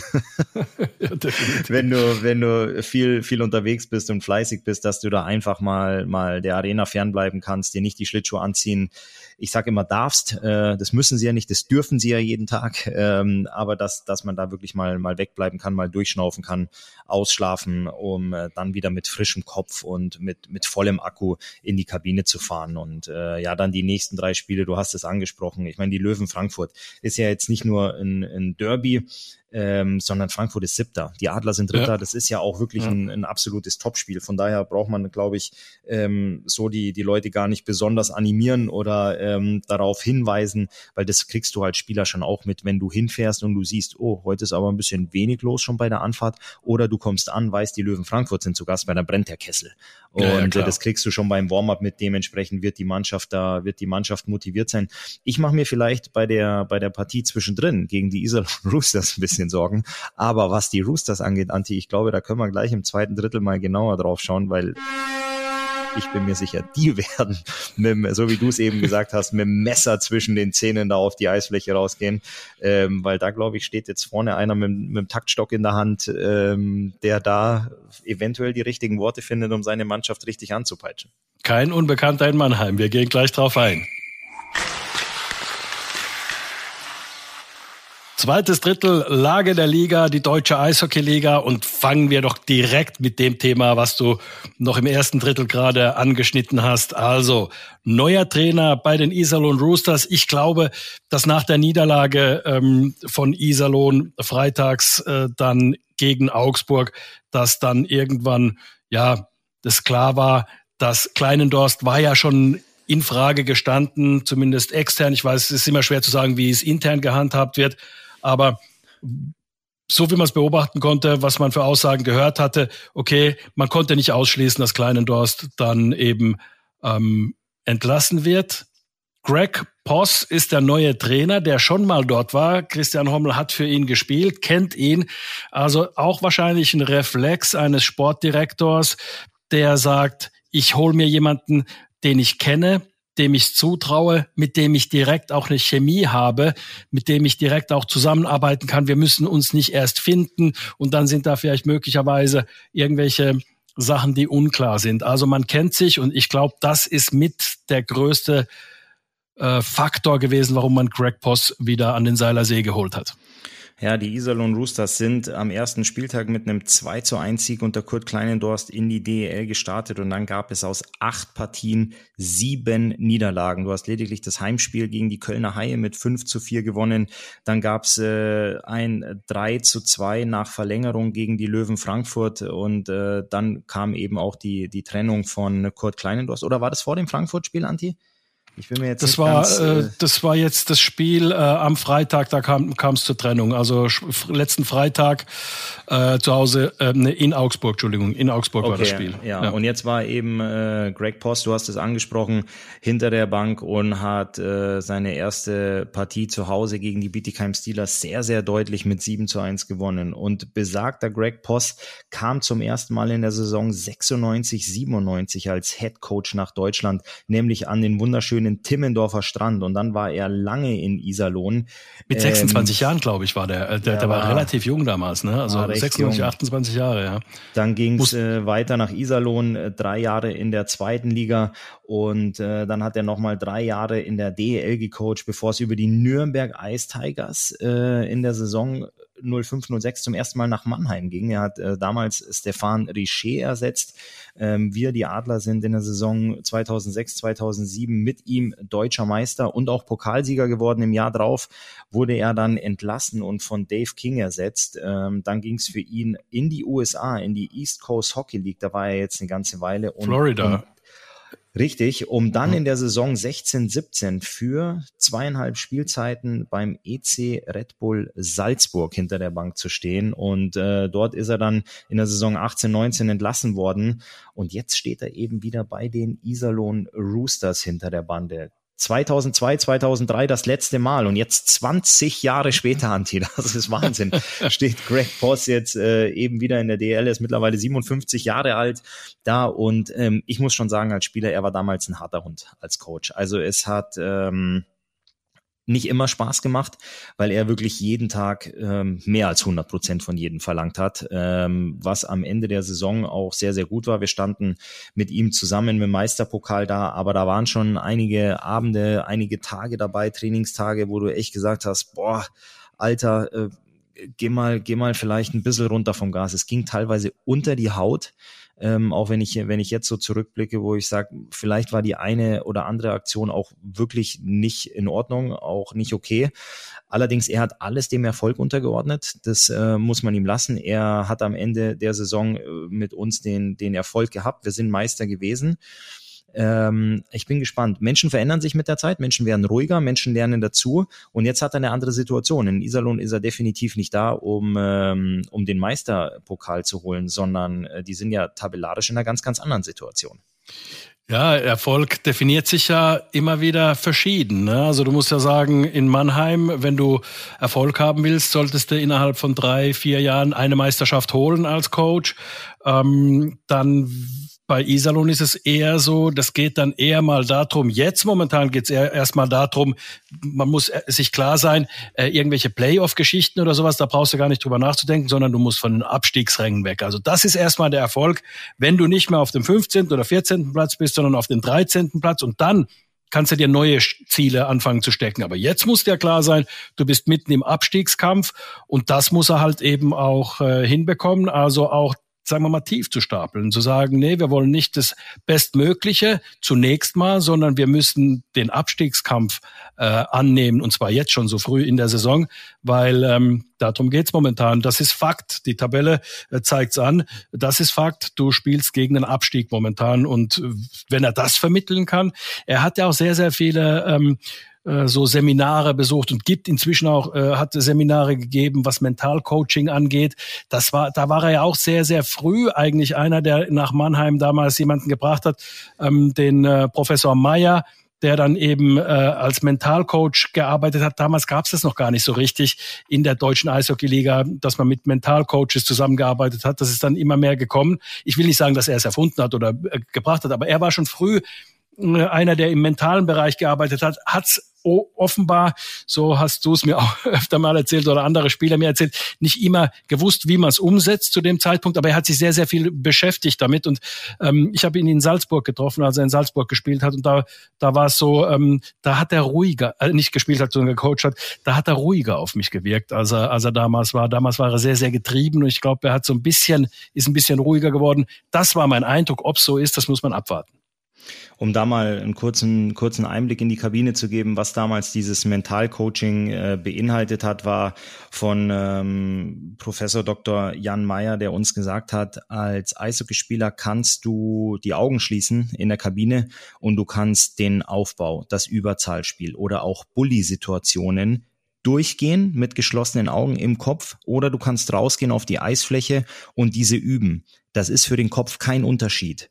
wenn du, wenn du viel, viel unterwegs bist und fleißig bist, dass du da einfach mal, mal der Arena fernbleiben kannst, dir nicht die Schlittschuhe anziehen ich sage immer darfst, äh, das müssen sie ja nicht, das dürfen sie ja jeden Tag, ähm, aber dass, dass man da wirklich mal, mal wegbleiben kann, mal durchschnaufen kann, ausschlafen, um äh, dann wieder mit frischem Kopf und mit, mit vollem Akku in die Kabine zu fahren. Und äh, ja, dann die nächsten drei Spiele, du hast es angesprochen. Ich meine, die Löwen Frankfurt ist ja jetzt nicht nur ein, ein Derby, ähm, sondern Frankfurt ist siebter. Die Adler sind dritter. Ja. Das ist ja auch wirklich ja. ein, ein, absolutes Topspiel. Von daher braucht man, glaube ich, ähm, so die, die Leute gar nicht besonders animieren oder ähm, darauf hinweisen, weil das kriegst du als Spieler schon auch mit, wenn du hinfährst und du siehst, oh, heute ist aber ein bisschen wenig los schon bei der Anfahrt oder du kommst an, weißt, die Löwen Frankfurt sind zu Gast, weil dann brennt der Kessel. Und ja, äh, das kriegst du schon beim Warm-up mit. Dementsprechend wird die Mannschaft da, wird die Mannschaft motiviert sein. Ich mache mir vielleicht bei der, bei der Partie zwischendrin gegen die Iserlohn Roosters ein bisschen bisschen Sorgen. Aber was die Roosters angeht, Anti, ich glaube, da können wir gleich im zweiten Drittel mal genauer drauf schauen, weil ich bin mir sicher, die werden, mit, so wie du es eben gesagt hast, mit dem Messer zwischen den Zähnen da auf die Eisfläche rausgehen, ähm, weil da glaube ich steht jetzt vorne einer mit, mit dem Taktstock in der Hand, ähm, der da eventuell die richtigen Worte findet, um seine Mannschaft richtig anzupeitschen. Kein Unbekannter in Mannheim. Wir gehen gleich drauf ein. Zweites Drittel Lage der Liga, die deutsche Eishockeyliga und fangen wir doch direkt mit dem Thema, was du noch im ersten Drittel gerade angeschnitten hast. Also neuer Trainer bei den Iserlohn Roosters. Ich glaube, dass nach der Niederlage ähm, von Iserlohn freitags äh, dann gegen Augsburg, dass dann irgendwann ja das klar war, dass Kleinendorst war ja schon in Frage gestanden, zumindest extern. Ich weiß, es ist immer schwer zu sagen, wie es intern gehandhabt wird. Aber so wie man es beobachten konnte, was man für Aussagen gehört hatte, okay, man konnte nicht ausschließen, dass Kleinendorst dann eben ähm, entlassen wird. Greg Poss ist der neue Trainer, der schon mal dort war. Christian Hommel hat für ihn gespielt, kennt ihn. Also auch wahrscheinlich ein Reflex eines Sportdirektors, der sagt, ich hole mir jemanden, den ich kenne, dem ich zutraue, mit dem ich direkt auch eine Chemie habe, mit dem ich direkt auch zusammenarbeiten kann. Wir müssen uns nicht erst finden und dann sind da vielleicht möglicherweise irgendwelche Sachen, die unklar sind. Also man kennt sich und ich glaube, das ist mit der größte äh, Faktor gewesen, warum man Greg Poss wieder an den Seiler See geholt hat. Ja, die Iserlohn Roosters sind am ersten Spieltag mit einem 2 zu 1 Sieg unter Kurt Kleinendorst in die DEL gestartet und dann gab es aus acht Partien sieben Niederlagen. Du hast lediglich das Heimspiel gegen die Kölner Haie mit 5 zu 4 gewonnen. Dann gab es äh, ein 3 zu 2 nach Verlängerung gegen die Löwen Frankfurt und äh, dann kam eben auch die, die Trennung von Kurt Kleinendorst. Oder war das vor dem Frankfurt-Spiel, Anti? Ich bin mir jetzt das war ganz, äh, äh, das war jetzt das Spiel äh, am Freitag, da kam es zur Trennung. Also letzten Freitag äh, zu Hause äh, ne, in Augsburg, Entschuldigung, in Augsburg okay, war das Spiel. Ja, ja, und jetzt war eben äh, Greg Post, du hast es angesprochen, hinter der Bank und hat äh, seine erste Partie zu Hause gegen die Bietigheim Steelers sehr, sehr deutlich mit 7 zu 1 gewonnen. Und besagter Greg Post kam zum ersten Mal in der Saison 96, 97 als Head Coach nach Deutschland, nämlich an den wunderschönen in Timmendorfer Strand und dann war er lange in Iserlohn. Mit 26 ähm, Jahren, glaube ich, war der. Äh, der, der, war, war, relativ jung damals, ne? Also 26, jung. 28 Jahre, ja. Dann ging es äh, weiter nach Iserlohn, äh, drei Jahre in der zweiten Liga und äh, dann hat er nochmal drei Jahre in der DEL gecoacht, bevor es über die Nürnberg Ice Tigers äh, in der Saison 0506 zum ersten Mal nach Mannheim ging. Er hat äh, damals Stefan Richer ersetzt. Ähm, wir, die Adler, sind in der Saison 2006, 2007 mit ihm deutscher Meister und auch Pokalsieger geworden. Im Jahr drauf wurde er dann entlassen und von Dave King ersetzt. Ähm, dann ging es für ihn in die USA, in die East Coast Hockey League. Da war er jetzt eine ganze Weile. Und, Florida. Und Richtig, um dann in der Saison 16-17 für zweieinhalb Spielzeiten beim EC Red Bull Salzburg hinter der Bank zu stehen. Und äh, dort ist er dann in der Saison 18-19 entlassen worden. Und jetzt steht er eben wieder bei den Iserlohn Roosters hinter der Bande. 2002, 2003 das letzte Mal und jetzt 20 Jahre später, Anti, das ist Wahnsinn, steht Greg Voss jetzt äh, eben wieder in der DL, er ist mittlerweile 57 Jahre alt da und ähm, ich muss schon sagen, als Spieler, er war damals ein harter Hund als Coach. Also es hat... Ähm, nicht immer Spaß gemacht, weil er wirklich jeden Tag ähm, mehr als 100 Prozent von jedem verlangt hat, ähm, was am Ende der Saison auch sehr, sehr gut war. Wir standen mit ihm zusammen dem Meisterpokal da, aber da waren schon einige Abende, einige Tage dabei, Trainingstage, wo du echt gesagt hast, boah, Alter, äh, geh mal, geh mal vielleicht ein bisschen runter vom Gas. Es ging teilweise unter die Haut. Ähm, auch wenn ich, wenn ich jetzt so zurückblicke, wo ich sage, vielleicht war die eine oder andere Aktion auch wirklich nicht in Ordnung, auch nicht okay. Allerdings, er hat alles dem Erfolg untergeordnet. Das äh, muss man ihm lassen. Er hat am Ende der Saison äh, mit uns den, den Erfolg gehabt. Wir sind Meister gewesen. Ähm, ich bin gespannt. Menschen verändern sich mit der Zeit, Menschen werden ruhiger, Menschen lernen dazu und jetzt hat er eine andere Situation. In Iserlohn ist er definitiv nicht da, um, ähm, um den Meisterpokal zu holen, sondern äh, die sind ja tabellarisch in einer ganz, ganz anderen Situation. Ja, Erfolg definiert sich ja immer wieder verschieden. Ne? Also du musst ja sagen, in Mannheim, wenn du Erfolg haben willst, solltest du innerhalb von drei, vier Jahren eine Meisterschaft holen als Coach. Ähm, dann bei Iserlohn ist es eher so, das geht dann eher mal darum, jetzt momentan geht es erstmal darum, man muss äh, sich klar sein, äh, irgendwelche Playoff-Geschichten oder sowas, da brauchst du gar nicht drüber nachzudenken, sondern du musst von den Abstiegsrängen weg. Also das ist erstmal der Erfolg, wenn du nicht mehr auf dem 15. oder 14. Platz bist, sondern auf dem 13. Platz und dann kannst du dir neue Ziele anfangen zu stecken. Aber jetzt muss dir klar sein, du bist mitten im Abstiegskampf und das muss er halt eben auch äh, hinbekommen. Also auch sagen wir mal, tief zu stapeln, zu sagen, nee, wir wollen nicht das Bestmögliche zunächst mal, sondern wir müssen den Abstiegskampf äh, annehmen und zwar jetzt schon so früh in der Saison, weil ähm, darum geht's momentan. Das ist Fakt. Die Tabelle äh, zeigt's an. Das ist Fakt. Du spielst gegen den Abstieg momentan und äh, wenn er das vermitteln kann, er hat ja auch sehr, sehr viele ähm, äh, so Seminare besucht und gibt inzwischen auch, äh, hat Seminare gegeben, was Mentalcoaching angeht. Das war, da war er ja auch sehr, sehr früh eigentlich einer, der nach Mannheim damals jemanden gebracht hat, ähm, den äh, Professor Meyer, der dann eben äh, als Mentalcoach gearbeitet hat. Damals gab es das noch gar nicht so richtig in der deutschen Eishockeyliga, dass man mit Mentalcoaches zusammengearbeitet hat. Das ist dann immer mehr gekommen. Ich will nicht sagen, dass er es erfunden hat oder äh, gebracht hat, aber er war schon früh äh, einer, der im mentalen Bereich gearbeitet hat, hat's offenbar, so hast du es mir auch öfter mal erzählt oder andere Spieler mir erzählt, nicht immer gewusst, wie man es umsetzt zu dem Zeitpunkt, aber er hat sich sehr, sehr viel beschäftigt damit und ähm, ich habe ihn in Salzburg getroffen, als er in Salzburg gespielt hat und da, da war es so, ähm, da hat er ruhiger, äh, nicht gespielt hat, sondern gecoacht hat, da hat er ruhiger auf mich gewirkt, als er, als er damals war. Damals war er sehr, sehr getrieben und ich glaube, er hat so ein bisschen, ist ein bisschen ruhiger geworden. Das war mein Eindruck. Ob so ist, das muss man abwarten um da mal einen kurzen, kurzen Einblick in die Kabine zu geben, was damals dieses Mentalcoaching äh, beinhaltet hat, war von ähm, Professor Dr. Jan Meyer, der uns gesagt hat, als Eishockeyspieler kannst du die Augen schließen in der Kabine und du kannst den Aufbau, das Überzahlspiel oder auch Bully-Situationen durchgehen mit geschlossenen Augen im Kopf oder du kannst rausgehen auf die Eisfläche und diese üben. Das ist für den Kopf kein Unterschied.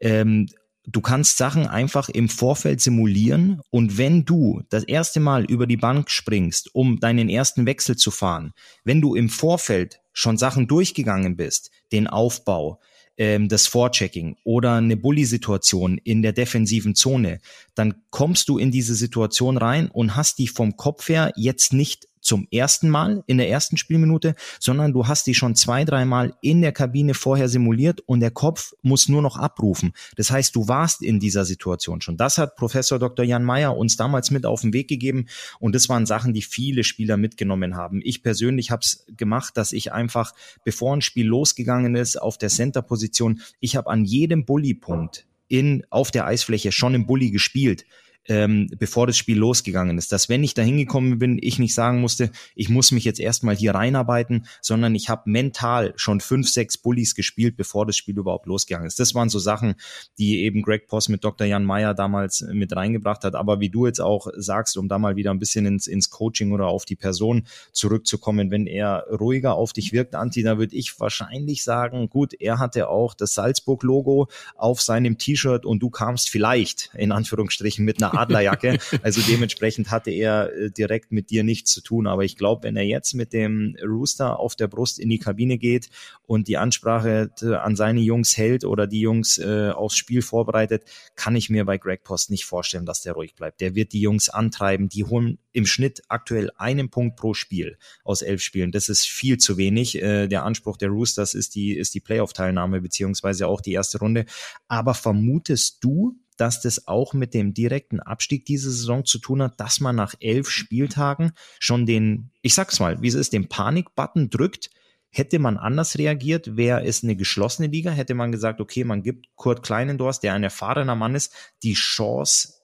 Ähm, du kannst Sachen einfach im Vorfeld simulieren und wenn du das erste Mal über die Bank springst, um deinen ersten Wechsel zu fahren, wenn du im Vorfeld schon Sachen durchgegangen bist, den Aufbau, ähm, das Vorchecking oder eine Bully-Situation in der defensiven Zone, dann kommst du in diese Situation rein und hast die vom Kopf her jetzt nicht zum ersten Mal in der ersten Spielminute, sondern du hast die schon zwei, dreimal in der Kabine vorher simuliert und der Kopf muss nur noch abrufen. Das heißt, du warst in dieser Situation schon. Das hat Professor Dr. Jan Meyer uns damals mit auf den Weg gegeben und das waren Sachen, die viele Spieler mitgenommen haben. Ich persönlich habe es gemacht, dass ich einfach, bevor ein Spiel losgegangen ist, auf der Center-Position, ich habe an jedem Bully-Punkt in, auf der Eisfläche schon im Bully gespielt ähm, bevor das Spiel losgegangen ist. Dass wenn ich da hingekommen bin, ich nicht sagen musste, ich muss mich jetzt erstmal hier reinarbeiten, sondern ich habe mental schon fünf, sechs Bullies gespielt, bevor das Spiel überhaupt losgegangen ist. Das waren so Sachen, die eben Greg Post mit Dr. Jan Meyer damals mit reingebracht hat. Aber wie du jetzt auch sagst, um da mal wieder ein bisschen ins, ins Coaching oder auf die Person zurückzukommen, wenn er ruhiger auf dich wirkt, Anti, da würde ich wahrscheinlich sagen, gut, er hatte auch das Salzburg-Logo auf seinem T-Shirt und du kamst vielleicht in Anführungsstrichen mit einer Adlerjacke. Also dementsprechend hatte er äh, direkt mit dir nichts zu tun. Aber ich glaube, wenn er jetzt mit dem Rooster auf der Brust in die Kabine geht und die Ansprache an seine Jungs hält oder die Jungs äh, aufs Spiel vorbereitet, kann ich mir bei Greg Post nicht vorstellen, dass der ruhig bleibt. Der wird die Jungs antreiben. Die holen im Schnitt aktuell einen Punkt pro Spiel aus elf Spielen. Das ist viel zu wenig. Äh, der Anspruch der Roosters ist die, ist die Playoff-Teilnahme beziehungsweise auch die erste Runde. Aber vermutest du, dass das auch mit dem direkten Abstieg diese Saison zu tun hat, dass man nach elf Spieltagen schon den, ich sag's mal, wie es ist, den Panik-Button drückt. Hätte man anders reagiert, wäre es eine geschlossene Liga, hätte man gesagt, okay, man gibt Kurt Kleinendorf, der ein erfahrener Mann ist, die Chance,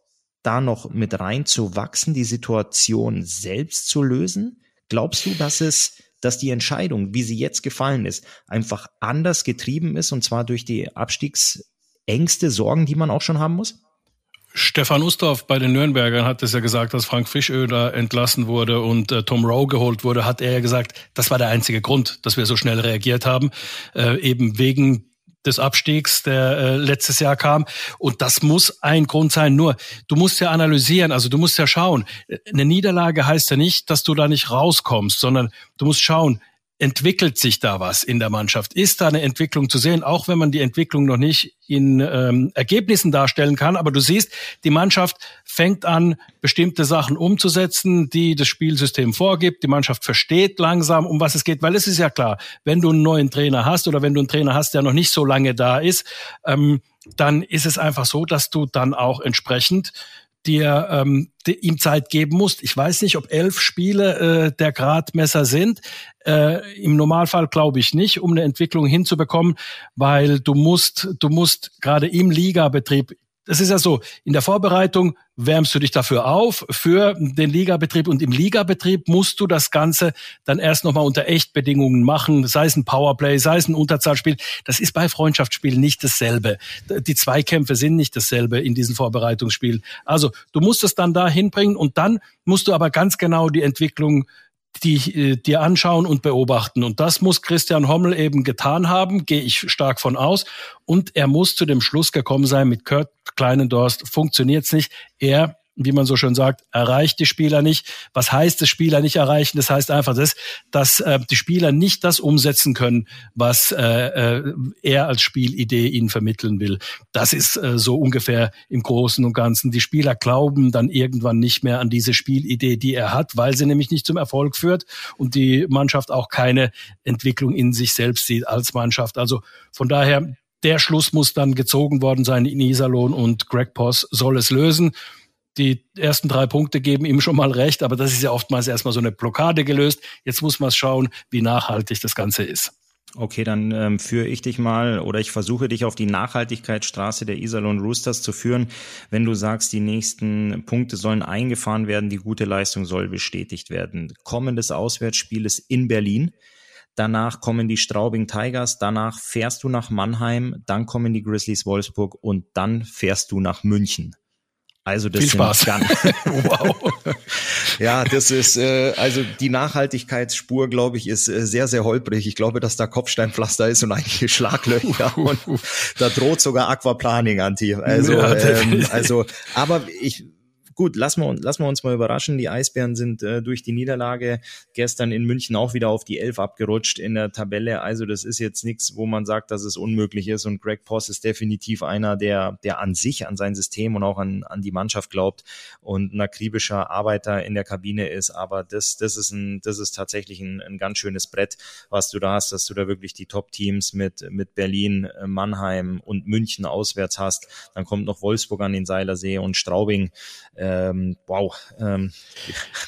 da noch mit rein zu wachsen, die Situation selbst zu lösen? Glaubst du, dass es dass die Entscheidung, wie sie jetzt gefallen ist, einfach anders getrieben ist und zwar durch die Abstiegs Ängste, Sorgen, die man auch schon haben muss? Stefan Ustorf bei den Nürnbergern hat es ja gesagt, dass Frank Fischöder entlassen wurde und äh, Tom Rowe geholt wurde, hat er ja gesagt, das war der einzige Grund, dass wir so schnell reagiert haben, äh, eben wegen des Abstiegs, der äh, letztes Jahr kam. Und das muss ein Grund sein. Nur, du musst ja analysieren, also du musst ja schauen. Eine Niederlage heißt ja nicht, dass du da nicht rauskommst, sondern du musst schauen, entwickelt sich da was in der Mannschaft? Ist da eine Entwicklung zu sehen, auch wenn man die Entwicklung noch nicht in ähm, Ergebnissen darstellen kann? Aber du siehst, die Mannschaft fängt an, bestimmte Sachen umzusetzen, die das Spielsystem vorgibt. Die Mannschaft versteht langsam, um was es geht, weil es ist ja klar, wenn du einen neuen Trainer hast oder wenn du einen Trainer hast, der noch nicht so lange da ist, ähm, dann ist es einfach so, dass du dann auch entsprechend dir ähm, die, ihm Zeit geben musst. Ich weiß nicht, ob elf Spiele äh, der Gradmesser sind. Äh, Im Normalfall glaube ich nicht, um eine Entwicklung hinzubekommen, weil du musst, du musst gerade im Ligabetrieb das ist ja so, in der Vorbereitung wärmst du dich dafür auf, für den Ligabetrieb und im Ligabetrieb musst du das Ganze dann erst nochmal unter Echtbedingungen machen, sei es ein Powerplay, sei es ein Unterzahlspiel. Das ist bei Freundschaftsspielen nicht dasselbe. Die Zweikämpfe sind nicht dasselbe in diesen Vorbereitungsspielen. Also du musst es dann da hinbringen und dann musst du aber ganz genau die Entwicklung die äh, dir anschauen und beobachten. Und das muss Christian Hommel eben getan haben, gehe ich stark von aus. Und er muss zu dem Schluss gekommen sein, mit Kurt Kleinendorst funktioniert's nicht. Er wie man so schön sagt, erreicht die Spieler nicht. Was heißt es, Spieler nicht erreichen? Das heißt einfach, das, dass äh, die Spieler nicht das umsetzen können, was äh, äh, er als Spielidee ihnen vermitteln will. Das ist äh, so ungefähr im Großen und Ganzen. Die Spieler glauben dann irgendwann nicht mehr an diese Spielidee, die er hat, weil sie nämlich nicht zum Erfolg führt und die Mannschaft auch keine Entwicklung in sich selbst sieht als Mannschaft. Also von daher, der Schluss muss dann gezogen worden sein in Iserlohn und Greg Poss soll es lösen die ersten drei Punkte geben ihm schon mal recht, aber das ist ja oftmals erstmal so eine Blockade gelöst. Jetzt muss man schauen, wie nachhaltig das Ganze ist. Okay, dann ähm, führe ich dich mal oder ich versuche dich auf die Nachhaltigkeitsstraße der Iserlohn Roosters zu führen. Wenn du sagst, die nächsten Punkte sollen eingefahren werden, die gute Leistung soll bestätigt werden. Kommendes Auswärtsspiel ist in Berlin. Danach kommen die Straubing Tigers, danach fährst du nach Mannheim, dann kommen die Grizzlies Wolfsburg und dann fährst du nach München. Also das Viel Spaß. Ganz, wow. ja, das ist äh, also die Nachhaltigkeitsspur, glaube ich, ist äh, sehr sehr holprig. Ich glaube, dass da Kopfsteinpflaster ist und einige Schlaglöcher und da droht sogar Aquaplaning an Tier. Also ja, ähm, also, aber ich gut, lassen wir, lassen wir uns mal überraschen. Die Eisbären sind äh, durch die Niederlage gestern in München auch wieder auf die Elf abgerutscht in der Tabelle. Also das ist jetzt nichts, wo man sagt, dass es unmöglich ist. Und Greg Poss ist definitiv einer, der, der an sich, an sein System und auch an, an die Mannschaft glaubt und ein akribischer Arbeiter in der Kabine ist. Aber das, das ist ein, das ist tatsächlich ein, ein ganz schönes Brett, was du da hast, dass du da wirklich die Top-Teams mit, mit Berlin, Mannheim und München auswärts hast. Dann kommt noch Wolfsburg an den Seilersee und Straubing ähm, wow, ähm,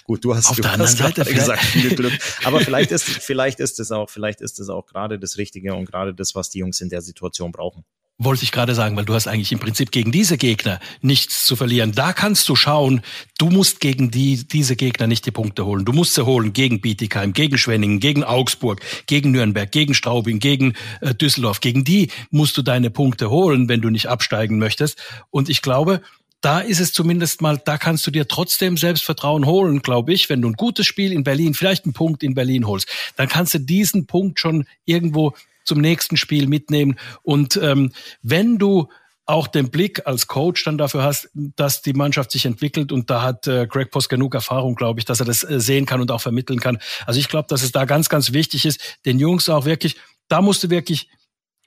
gut, du hast, Auf du hast Seite gesagt, viel Glück. Aber vielleicht ist, vielleicht ist es auch, vielleicht ist es auch gerade das Richtige und gerade das, was die Jungs in der Situation brauchen. Wollte ich gerade sagen, weil du hast eigentlich im Prinzip gegen diese Gegner nichts zu verlieren. Da kannst du schauen, du musst gegen die, diese Gegner nicht die Punkte holen. Du musst sie holen gegen Bietigheim, gegen Schwenningen, gegen Augsburg, gegen Nürnberg, gegen Straubing, gegen äh, Düsseldorf. Gegen die musst du deine Punkte holen, wenn du nicht absteigen möchtest. Und ich glaube, da ist es zumindest mal, da kannst du dir trotzdem Selbstvertrauen holen, glaube ich. Wenn du ein gutes Spiel in Berlin, vielleicht einen Punkt in Berlin holst, dann kannst du diesen Punkt schon irgendwo zum nächsten Spiel mitnehmen. Und ähm, wenn du auch den Blick als Coach dann dafür hast, dass die Mannschaft sich entwickelt und da hat äh, Greg Post genug Erfahrung, glaube ich, dass er das äh, sehen kann und auch vermitteln kann. Also ich glaube, dass es da ganz, ganz wichtig ist, den Jungs auch wirklich, da musst du wirklich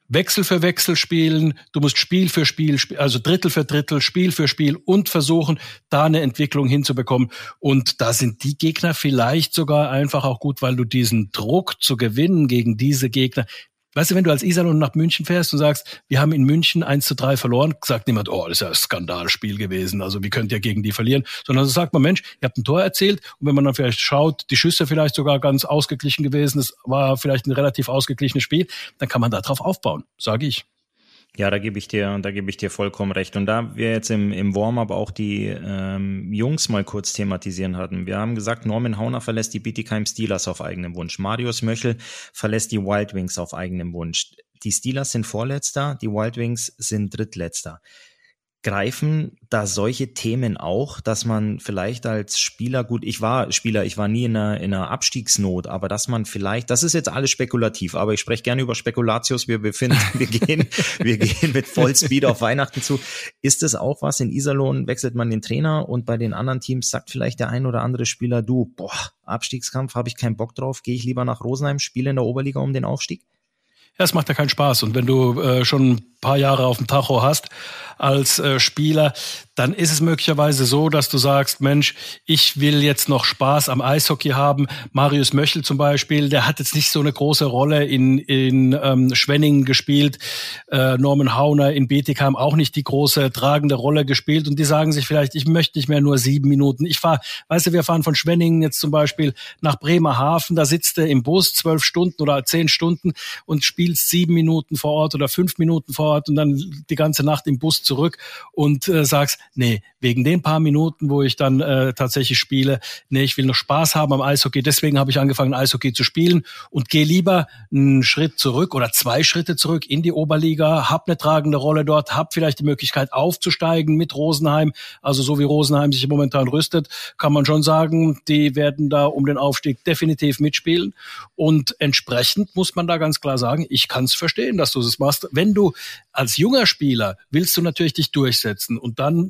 Wechsel für Wechsel spielen, du musst Spiel für Spiel, also Drittel für Drittel, Spiel für Spiel und versuchen, da eine Entwicklung hinzubekommen. Und da sind die Gegner vielleicht sogar einfach auch gut, weil du diesen Druck zu gewinnen gegen diese Gegner, Weißt du, wenn du als Iserlohn nach München fährst und sagst, wir haben in München 1 zu 3 verloren, sagt niemand, oh, das ist ja ein Skandalspiel gewesen, also wie könnt ihr gegen die verlieren? Sondern so sagt man, Mensch, ihr habt ein Tor erzielt und wenn man dann vielleicht schaut, die Schüsse vielleicht sogar ganz ausgeglichen gewesen, es war vielleicht ein relativ ausgeglichenes Spiel, dann kann man darauf aufbauen, sage ich. Ja, da gebe ich dir, da gebe ich dir vollkommen recht. Und da wir jetzt im, im Warm-up auch die ähm, Jungs mal kurz thematisieren hatten. Wir haben gesagt, Norman Hauner verlässt die Bietigheim Steelers auf eigenem Wunsch. Marius Möchel verlässt die Wild Wings auf eigenem Wunsch. Die Steelers sind Vorletzter, die Wild Wings sind Drittletzter greifen da solche Themen auch, dass man vielleicht als Spieler, gut, ich war Spieler, ich war nie in einer, in einer Abstiegsnot, aber dass man vielleicht, das ist jetzt alles spekulativ, aber ich spreche gerne über Spekulatius, wir befinden, wir gehen, wir gehen mit Vollspeed auf Weihnachten zu. Ist es auch was? In Iserlohn wechselt man den Trainer und bei den anderen Teams sagt vielleicht der ein oder andere Spieler, du, boah, Abstiegskampf, habe ich keinen Bock drauf, gehe ich lieber nach Rosenheim, spiele in der Oberliga um den Aufstieg? Ja, es macht ja keinen Spaß. Und wenn du äh, schon ein paar Jahre auf dem Tacho hast als äh, Spieler, dann ist es möglicherweise so, dass du sagst, Mensch, ich will jetzt noch Spaß am Eishockey haben. Marius Möchel zum Beispiel, der hat jetzt nicht so eine große Rolle in, in ähm, Schwenningen gespielt. Äh, Norman Hauner in Bietigheim auch nicht die große tragende Rolle gespielt. Und die sagen sich vielleicht, ich möchte nicht mehr nur sieben Minuten. Ich fahre, weißt du, wir fahren von Schwenningen jetzt zum Beispiel nach Bremerhaven. Da sitzt er im Bus zwölf Stunden oder zehn Stunden und spielst sieben Minuten vor Ort oder fünf Minuten vor Ort und dann die ganze Nacht im Bus zurück und äh, sagst, nee, wegen den paar Minuten, wo ich dann äh, tatsächlich spiele, nee, ich will noch Spaß haben am Eishockey, deswegen habe ich angefangen, Eishockey zu spielen und gehe lieber einen Schritt zurück oder zwei Schritte zurück in die Oberliga, hab eine tragende Rolle dort, hab vielleicht die Möglichkeit aufzusteigen mit Rosenheim, also so wie Rosenheim sich momentan rüstet, kann man schon sagen, die werden da um den Aufstieg definitiv mitspielen und entsprechend muss man da ganz klar sagen, ich kann es verstehen, dass du das machst. Wenn du als junger Spieler willst du natürlich dich durchsetzen und dann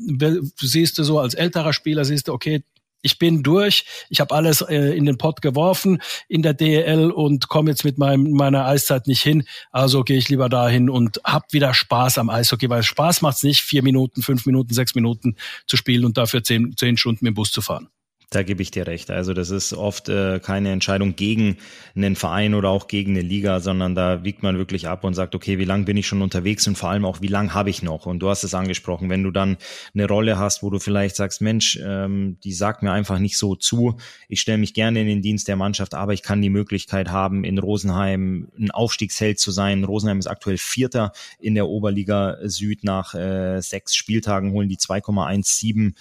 siehst du so als älterer Spieler, siehst du, okay, ich bin durch, ich habe alles äh, in den Pott geworfen in der DEL und komme jetzt mit meinem, meiner Eiszeit nicht hin. Also gehe ich lieber dahin und hab wieder Spaß am Eishockey, weil Spaß macht's nicht, vier Minuten, fünf Minuten, sechs Minuten zu spielen und dafür zehn, zehn Stunden mit dem Bus zu fahren. Da gebe ich dir recht. Also das ist oft äh, keine Entscheidung gegen einen Verein oder auch gegen eine Liga, sondern da wiegt man wirklich ab und sagt, okay, wie lange bin ich schon unterwegs und vor allem auch, wie lange habe ich noch? Und du hast es angesprochen, wenn du dann eine Rolle hast, wo du vielleicht sagst, Mensch, ähm, die sagt mir einfach nicht so zu. Ich stelle mich gerne in den Dienst der Mannschaft, aber ich kann die Möglichkeit haben, in Rosenheim ein Aufstiegsheld zu sein. Rosenheim ist aktuell Vierter in der Oberliga Süd nach äh, sechs Spieltagen, holen die 2,17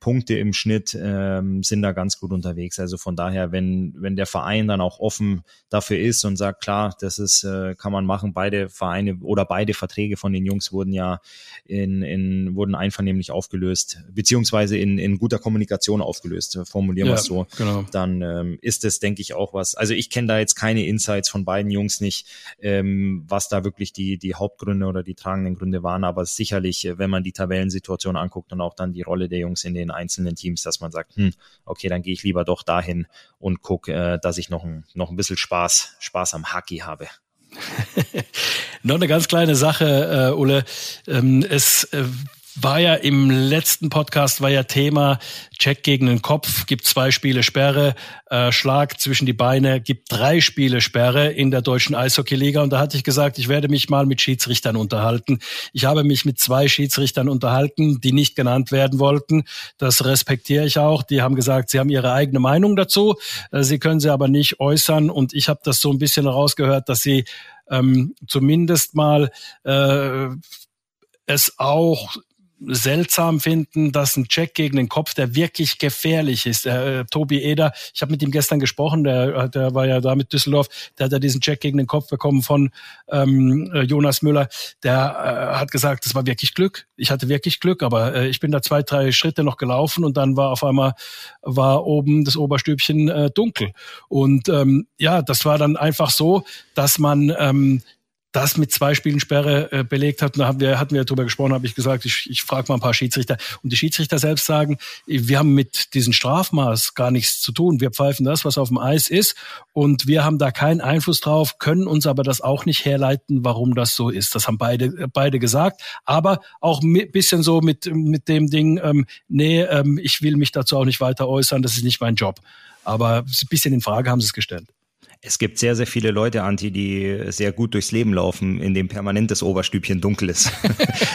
Punkte im Schnitt, ähm, sind da ganz gut unterwegs. Also von daher, wenn, wenn der Verein dann auch offen dafür ist und sagt, klar, das ist, äh, kann man machen, beide Vereine oder beide Verträge von den Jungs wurden ja in, in wurden einvernehmlich aufgelöst, beziehungsweise in, in guter Kommunikation aufgelöst, formulieren wir es so. Genau. Dann ähm, ist es, denke ich, auch was. Also ich kenne da jetzt keine Insights von beiden Jungs nicht, ähm, was da wirklich die, die Hauptgründe oder die tragenden Gründe waren, aber sicherlich, wenn man die Tabellensituation anguckt und auch dann die Rolle der Jungs in den einzelnen Teams, dass man sagt, hm, okay, dann gehe ich lieber doch dahin und gucke, äh, dass ich noch ein, noch ein bisschen Spaß, Spaß am Hockey habe. noch eine ganz kleine Sache, äh, Ulle. Ähm, es äh, war ja im letzten Podcast war ja Thema Check gegen den Kopf, gibt zwei Spiele Sperre, äh, Schlag zwischen die Beine, gibt drei Spiele Sperre in der deutschen Eishockeyliga und da hatte ich gesagt, ich werde mich mal mit Schiedsrichtern unterhalten. Ich habe mich mit zwei Schiedsrichtern unterhalten, die nicht genannt werden wollten. Das respektiere ich auch. Die haben gesagt, sie haben ihre eigene Meinung dazu. Äh, sie können sie aber nicht äußern und ich habe das so ein bisschen herausgehört, dass sie ähm, zumindest mal äh, es auch seltsam finden, dass ein Check gegen den Kopf, der wirklich gefährlich ist. Der, äh, Tobi Eder, ich habe mit ihm gestern gesprochen, der, der war ja da mit Düsseldorf, der hat ja diesen Check gegen den Kopf bekommen von ähm, äh, Jonas Müller. Der äh, hat gesagt, das war wirklich Glück. Ich hatte wirklich Glück, aber äh, ich bin da zwei, drei Schritte noch gelaufen und dann war auf einmal war oben das Oberstübchen äh, dunkel. Und ähm, ja, das war dann einfach so, dass man ähm, das mit zwei Spielen Sperre äh, belegt hat. Und da haben wir, hatten wir darüber gesprochen, habe ich gesagt, ich, ich frage mal ein paar Schiedsrichter. Und die Schiedsrichter selbst sagen, wir haben mit diesem Strafmaß gar nichts zu tun. Wir pfeifen das, was auf dem Eis ist. Und wir haben da keinen Einfluss drauf, können uns aber das auch nicht herleiten, warum das so ist. Das haben beide, beide gesagt. Aber auch ein bisschen so mit, mit dem Ding, ähm, nee, ähm, ich will mich dazu auch nicht weiter äußern, das ist nicht mein Job. Aber ein bisschen in Frage haben sie es gestellt. Es gibt sehr, sehr viele Leute, Anti, die sehr gut durchs Leben laufen, in dem permanent das Oberstübchen dunkel ist.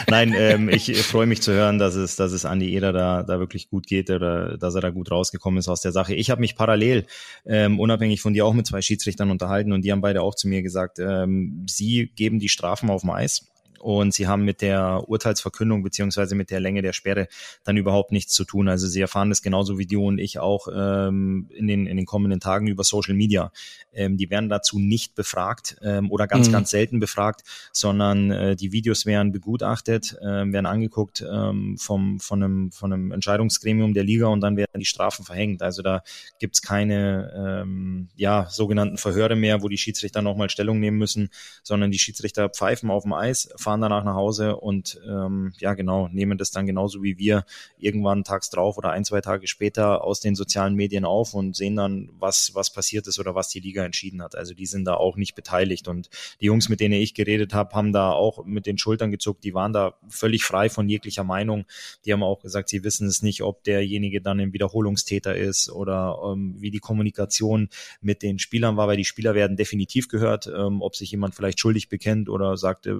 Nein, ähm, ich freue mich zu hören, dass es, dass es Andi Eder da, da wirklich gut geht oder dass er da gut rausgekommen ist aus der Sache. Ich habe mich parallel, ähm, unabhängig von dir, auch mit zwei Schiedsrichtern unterhalten und die haben beide auch zu mir gesagt, ähm, sie geben die Strafen auf dem Eis und sie haben mit der Urteilsverkündung beziehungsweise mit der Länge der Sperre dann überhaupt nichts zu tun. Also sie erfahren das genauso wie du und ich auch ähm, in, den, in den kommenden Tagen über Social Media. Ähm, die werden dazu nicht befragt ähm, oder ganz, mhm. ganz selten befragt, sondern äh, die Videos werden begutachtet, äh, werden angeguckt ähm, vom, von, einem, von einem Entscheidungsgremium der Liga und dann werden die Strafen verhängt. Also da gibt's keine ähm, ja, sogenannten Verhöre mehr, wo die Schiedsrichter nochmal Stellung nehmen müssen, sondern die Schiedsrichter pfeifen auf dem Eis, fahren danach nach Hause und ähm, ja genau, nehmen das dann genauso wie wir irgendwann tags drauf oder ein, zwei Tage später aus den sozialen Medien auf und sehen dann, was, was passiert ist oder was die Liga entschieden hat. Also die sind da auch nicht beteiligt. Und die Jungs, mit denen ich geredet habe, haben da auch mit den Schultern gezuckt, die waren da völlig frei von jeglicher Meinung. Die haben auch gesagt, sie wissen es nicht, ob derjenige dann ein Wiederholungstäter ist oder ähm, wie die Kommunikation mit den Spielern war, weil die Spieler werden definitiv gehört, ähm, ob sich jemand vielleicht schuldig bekennt oder sagt, äh,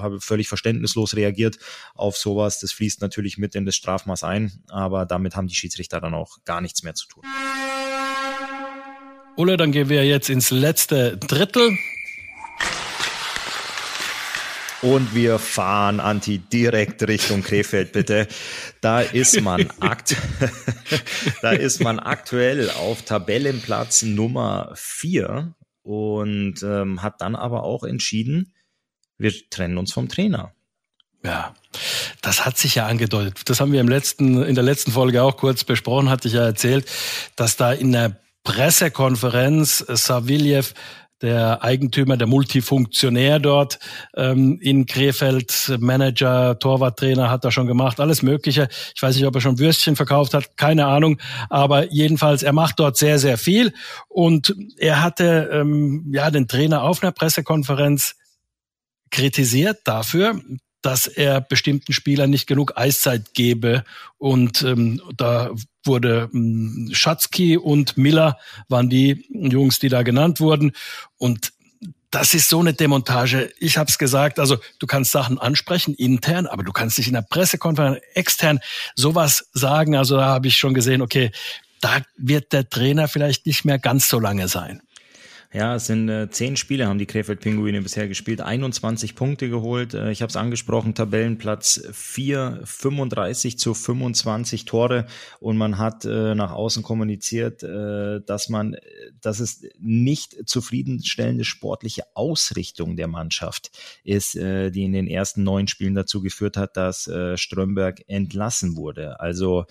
habe völlig verständnislos reagiert auf sowas. Das fließt natürlich mit in das Strafmaß ein, aber damit haben die Schiedsrichter dann auch gar nichts mehr zu tun. Ulle, dann gehen wir jetzt ins letzte Drittel. Und wir fahren, Anti, direkt Richtung Krefeld, bitte. Da ist man akt da ist man aktuell auf Tabellenplatz Nummer vier und ähm, hat dann aber auch entschieden, wir trennen uns vom Trainer. Ja, das hat sich ja angedeutet. Das haben wir im letzten, in der letzten Folge auch kurz besprochen, hatte ich ja erzählt, dass da in der Pressekonferenz Saviljev der Eigentümer, der Multifunktionär dort ähm, in Krefeld, Manager, Torwarttrainer hat er schon gemacht, alles Mögliche. Ich weiß nicht, ob er schon Würstchen verkauft hat, keine Ahnung. Aber jedenfalls, er macht dort sehr, sehr viel. Und er hatte ähm, ja den Trainer auf einer Pressekonferenz kritisiert dafür, dass er bestimmten Spielern nicht genug Eiszeit gebe. Und ähm, da wurde ähm, Schatzky und Miller waren die Jungs, die da genannt wurden. Und das ist so eine Demontage. Ich habe es gesagt, also du kannst Sachen ansprechen intern, aber du kannst nicht in der Pressekonferenz extern sowas sagen. Also da habe ich schon gesehen, okay, da wird der Trainer vielleicht nicht mehr ganz so lange sein. Ja, es sind äh, zehn Spiele, haben die Krefeld-Pinguine bisher gespielt, 21 Punkte geholt. Äh, ich habe es angesprochen, Tabellenplatz 4, 35 zu 25 Tore und man hat äh, nach außen kommuniziert, äh, dass man, dass es nicht zufriedenstellende sportliche Ausrichtung der Mannschaft ist, äh, die in den ersten neun Spielen dazu geführt hat, dass äh, Strömberg entlassen wurde. Also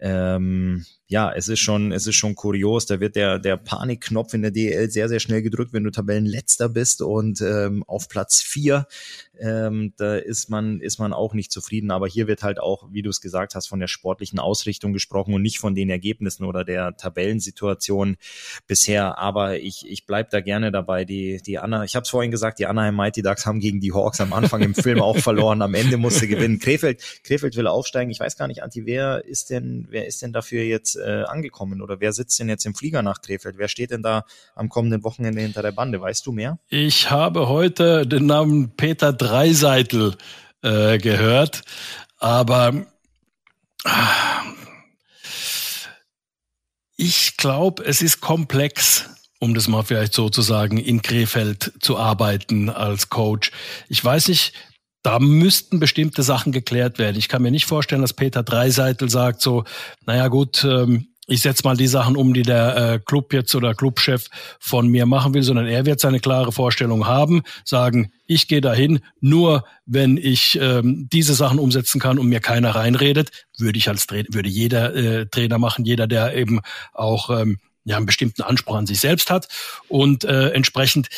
ähm, ja, es ist schon, es ist schon kurios. Da wird der, der Panikknopf in der DL sehr, sehr schnell gedrückt, wenn du Tabellenletzter bist und ähm, auf Platz vier ähm, da ist man, ist man auch nicht zufrieden. Aber hier wird halt auch, wie du es gesagt hast, von der sportlichen Ausrichtung gesprochen und nicht von den Ergebnissen oder der Tabellensituation bisher. Aber ich, ich bleib da gerne dabei. Die, die Anna, ich habe es vorhin gesagt, die Anaheim Mighty Ducks haben gegen die Hawks am Anfang im Film auch verloren. Am Ende musste gewinnen. Krefeld, Krefeld will aufsteigen. Ich weiß gar nicht, Anti, wer ist denn, wer ist denn dafür jetzt äh, angekommen oder wer sitzt denn jetzt im Flieger nach Krefeld? Wer steht denn da am kommenden Wochenende hinter der Bande? Weißt du mehr? Ich habe heute den Namen Peter Dreiseitel äh, gehört, aber ich glaube, es ist komplex, um das mal vielleicht so zu sagen, in Krefeld zu arbeiten als Coach. Ich weiß nicht, da müssten bestimmte Sachen geklärt werden. Ich kann mir nicht vorstellen, dass Peter Dreiseitel sagt so, naja gut, ähm, ich setze mal die Sachen um, die der äh, Club jetzt oder Clubchef von mir machen will, sondern er wird seine klare Vorstellung haben, sagen, ich gehe dahin, nur wenn ich ähm, diese Sachen umsetzen kann und mir keiner reinredet, würde ich als Trainer, würde jeder äh, Trainer machen, jeder, der eben auch ähm, ja, einen bestimmten Anspruch an sich selbst hat. Und äh, entsprechend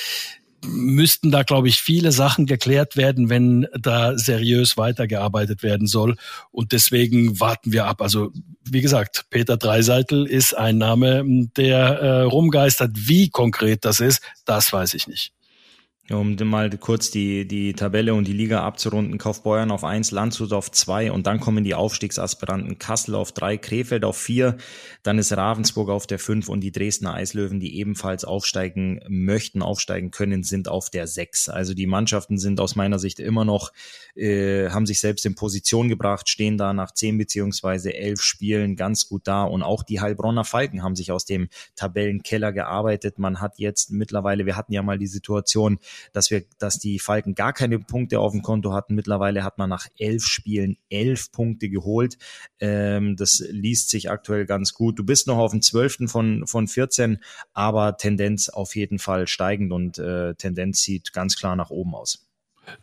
müssten da, glaube ich, viele Sachen geklärt werden, wenn da seriös weitergearbeitet werden soll. Und deswegen warten wir ab. Also, wie gesagt, Peter Dreiseitel ist ein Name, der äh, rumgeistert. Wie konkret das ist, das weiß ich nicht. Um mal kurz die, die Tabelle und die Liga abzurunden, Kaufbeuern auf eins, Landshut auf zwei und dann kommen die Aufstiegsaspiranten Kassel auf drei, Krefeld auf vier, dann ist Ravensburg auf der fünf und die Dresdner Eislöwen, die ebenfalls aufsteigen möchten, aufsteigen können, sind auf der sechs. Also die Mannschaften sind aus meiner Sicht immer noch, äh, haben sich selbst in Position gebracht, stehen da nach zehn beziehungsweise elf Spielen ganz gut da und auch die Heilbronner Falken haben sich aus dem Tabellenkeller gearbeitet. Man hat jetzt mittlerweile, wir hatten ja mal die Situation, dass wir, dass die Falken gar keine Punkte auf dem Konto hatten. Mittlerweile hat man nach elf Spielen elf Punkte geholt. Ähm, das liest sich aktuell ganz gut. Du bist noch auf dem zwölften von, von 14, aber Tendenz auf jeden Fall steigend und äh, Tendenz sieht ganz klar nach oben aus.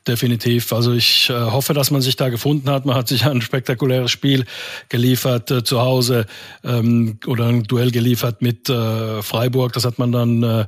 Definitiv. Also ich äh, hoffe, dass man sich da gefunden hat. Man hat sich ein spektakuläres Spiel geliefert äh, zu Hause ähm, oder ein Duell geliefert mit äh, Freiburg. Das hat man dann äh,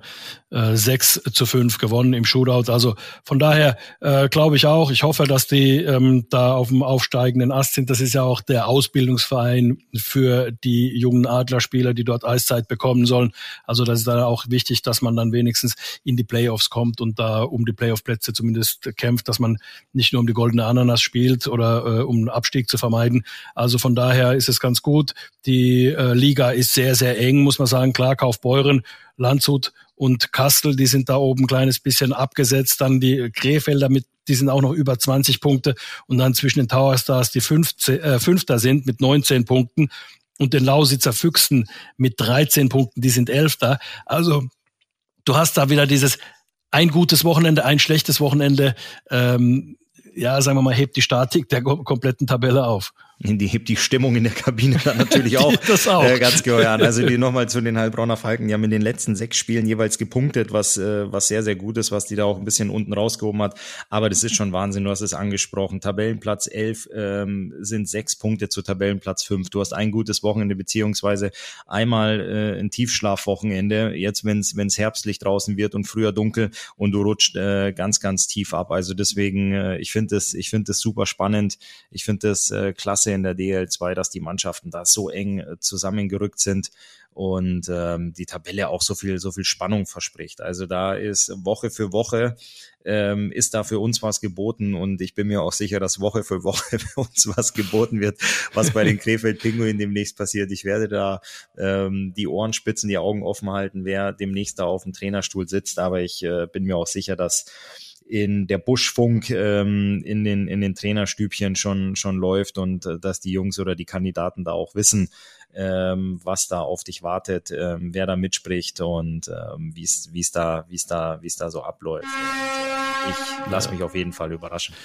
äh, 6 zu 5 gewonnen im Shootout. Also von daher äh, glaube ich auch, ich hoffe, dass die ähm, da auf dem aufsteigenden Ast sind. Das ist ja auch der Ausbildungsverein für die jungen Adlerspieler, die dort Eiszeit bekommen sollen. Also das ist da auch wichtig, dass man dann wenigstens in die Playoffs kommt und da um die Playoff-Plätze zumindest kämpft, dass man nicht nur um die goldene Ananas spielt oder äh, um einen Abstieg zu vermeiden. Also von daher ist es ganz gut. Die äh, Liga ist sehr, sehr eng, muss man sagen. Klar, Kaufbeuren, Landshut und Kastel, die sind da oben ein kleines bisschen abgesetzt. Dann die Krefelder mit, die sind auch noch über 20 Punkte. Und dann zwischen den Tower Stars, die 15, äh, Fünfter sind mit 19 Punkten und den Lausitzer Füchsen mit 13 Punkten, die sind Elfter. Also du hast da wieder dieses ein gutes Wochenende, ein schlechtes Wochenende. Ähm, ja, sagen wir mal, hebt die Statik der kompletten Tabelle auf. Die hebt die Stimmung in der Kabine dann natürlich auch, das auch. Äh, ganz genau. Ja. Also die nochmal zu den Heilbronner Falken, die haben in den letzten sechs Spielen jeweils gepunktet, was, äh, was sehr, sehr gut ist, was die da auch ein bisschen unten rausgehoben hat. Aber das ist schon Wahnsinn, du hast es angesprochen. Tabellenplatz elf ähm, sind sechs Punkte zu Tabellenplatz fünf. Du hast ein gutes Wochenende, beziehungsweise einmal äh, ein Tiefschlafwochenende, jetzt wenn es herbstlich draußen wird und früher dunkel und du rutscht äh, ganz, ganz tief ab. Also deswegen, äh, ich finde das, ich finde das super spannend. Ich finde das äh, klasse Klasse in der DL2, dass die Mannschaften da so eng äh, zusammengerückt sind und ähm, die Tabelle auch so viel, so viel Spannung verspricht. Also da ist Woche für Woche ähm, ist da für uns was geboten und ich bin mir auch sicher, dass Woche für Woche für uns was geboten wird, was bei den Krefeld Pinguinen demnächst passiert. Ich werde da ähm, die Ohren spitzen, die Augen offen halten, wer demnächst da auf dem Trainerstuhl sitzt, aber ich äh, bin mir auch sicher, dass in der Buschfunk ähm, in den in den Trainerstübchen schon schon läuft und äh, dass die Jungs oder die Kandidaten da auch wissen, ähm, was da auf dich wartet, ähm, wer da mitspricht und ähm, wie es da wie es da wie es da so abläuft. Ich lasse mich auf jeden Fall überraschen.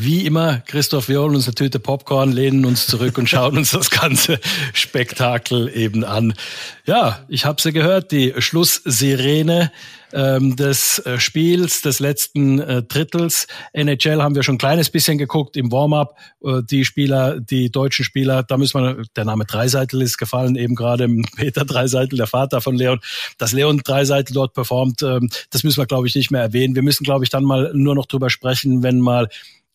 Wie immer, Christoph, wir holen uns eine Tüte Popcorn, lehnen uns zurück und schauen uns das ganze Spektakel eben an. Ja, ich habe sie gehört, die Schlusssirene ähm, des äh, Spiels, des letzten äh, Drittels. NHL haben wir schon ein kleines bisschen geguckt im Warm-up. Äh, die Spieler, die deutschen Spieler, da müssen wir, der Name Dreiseitel ist gefallen, eben gerade Peter Dreiseitel, der Vater von Leon, dass Leon Dreiseitel dort performt, ähm, das müssen wir, glaube ich, nicht mehr erwähnen. Wir müssen, glaube ich, dann mal nur noch drüber sprechen, wenn mal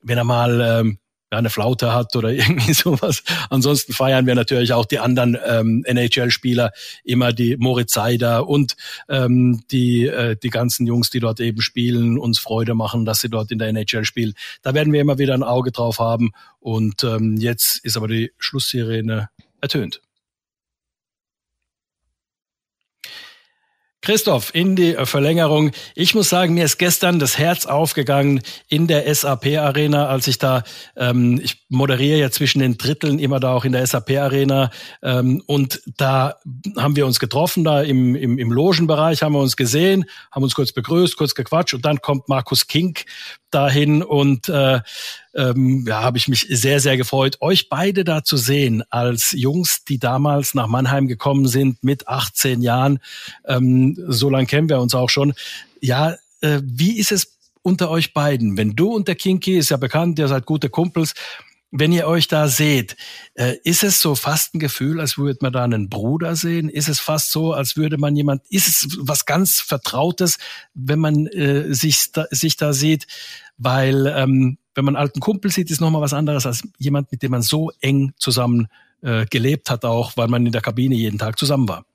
wenn er mal ähm, ja, eine Flaute hat oder irgendwie sowas. Ansonsten feiern wir natürlich auch die anderen ähm, NHL-Spieler, immer die Moritz Seider und ähm, die, äh, die ganzen Jungs, die dort eben spielen, uns Freude machen, dass sie dort in der NHL spielen. Da werden wir immer wieder ein Auge drauf haben. Und ähm, jetzt ist aber die Schlusssirene ertönt. Christoph, in die Verlängerung. Ich muss sagen, mir ist gestern das Herz aufgegangen in der SAP Arena, als ich da, ähm, ich moderiere ja zwischen den Dritteln immer da auch in der SAP Arena ähm, und da haben wir uns getroffen, da im, im, im Logenbereich haben wir uns gesehen, haben uns kurz begrüßt, kurz gequatscht und dann kommt Markus Kink dahin und äh, ähm, ja, habe ich mich sehr, sehr gefreut, euch beide da zu sehen als Jungs, die damals nach Mannheim gekommen sind mit 18 Jahren. Ähm, so lange kennen wir uns auch schon. Ja, äh, wie ist es unter euch beiden? Wenn du und der Kinky, ist ja bekannt, ihr seid gute Kumpels, wenn ihr euch da seht, äh, ist es so fast ein Gefühl, als würde man da einen Bruder sehen? Ist es fast so, als würde man jemand, ist es was ganz Vertrautes, wenn man äh, sich, da, sich da sieht? Weil ähm, wenn man einen alten Kumpel sieht, ist nochmal was anderes als jemand, mit dem man so eng zusammen äh, gelebt hat, auch weil man in der Kabine jeden Tag zusammen war.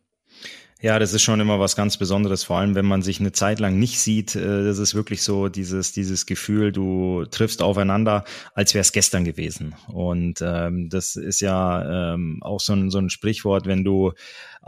Ja, das ist schon immer was ganz Besonderes, vor allem wenn man sich eine Zeit lang nicht sieht. Äh, das ist wirklich so dieses, dieses Gefühl, du triffst aufeinander, als wäre es gestern gewesen. Und ähm, das ist ja ähm, auch so ein, so ein Sprichwort, wenn du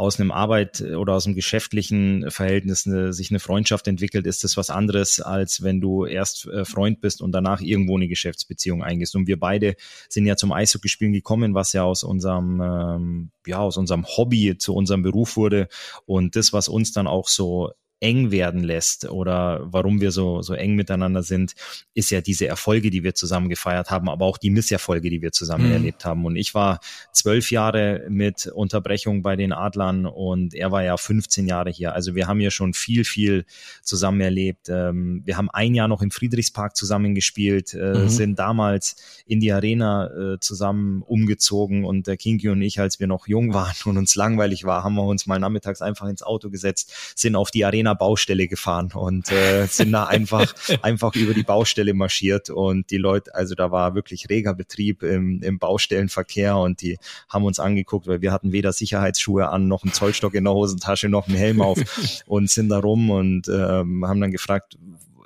aus einem Arbeit oder aus einem geschäftlichen Verhältnis eine, sich eine Freundschaft entwickelt, ist das was anderes, als wenn du erst äh, Freund bist und danach irgendwo eine Geschäftsbeziehung eingehst. Und wir beide sind ja zum Eishockeyspielen gekommen, was ja aus unserem, ähm, ja, aus unserem Hobby zu unserem Beruf wurde. Und das, was uns dann auch so eng werden lässt oder warum wir so, so eng miteinander sind, ist ja diese Erfolge, die wir zusammen gefeiert haben, aber auch die Misserfolge, die wir zusammen mhm. erlebt haben. Und ich war zwölf Jahre mit Unterbrechung bei den Adlern und er war ja 15 Jahre hier. Also wir haben ja schon viel, viel zusammen erlebt. Ähm, wir haben ein Jahr noch im Friedrichspark zusammen gespielt, äh, mhm. sind damals in die Arena äh, zusammen umgezogen und der Kinky und ich, als wir noch jung waren und uns langweilig war, haben wir uns mal nachmittags einfach ins Auto gesetzt, sind auf die Arena-Baustelle gefahren und äh, sind da einfach, einfach über die Baustelle marschiert und die Leute, also da war wirklich reger Betrieb im, im Baustellenverkehr und die haben uns angeguckt, weil wir hatten weder Sicherheitsschuhe an, noch einen Zollstock in der Hosentasche, noch einen Helm auf und sind da rum und ähm, haben dann gefragt,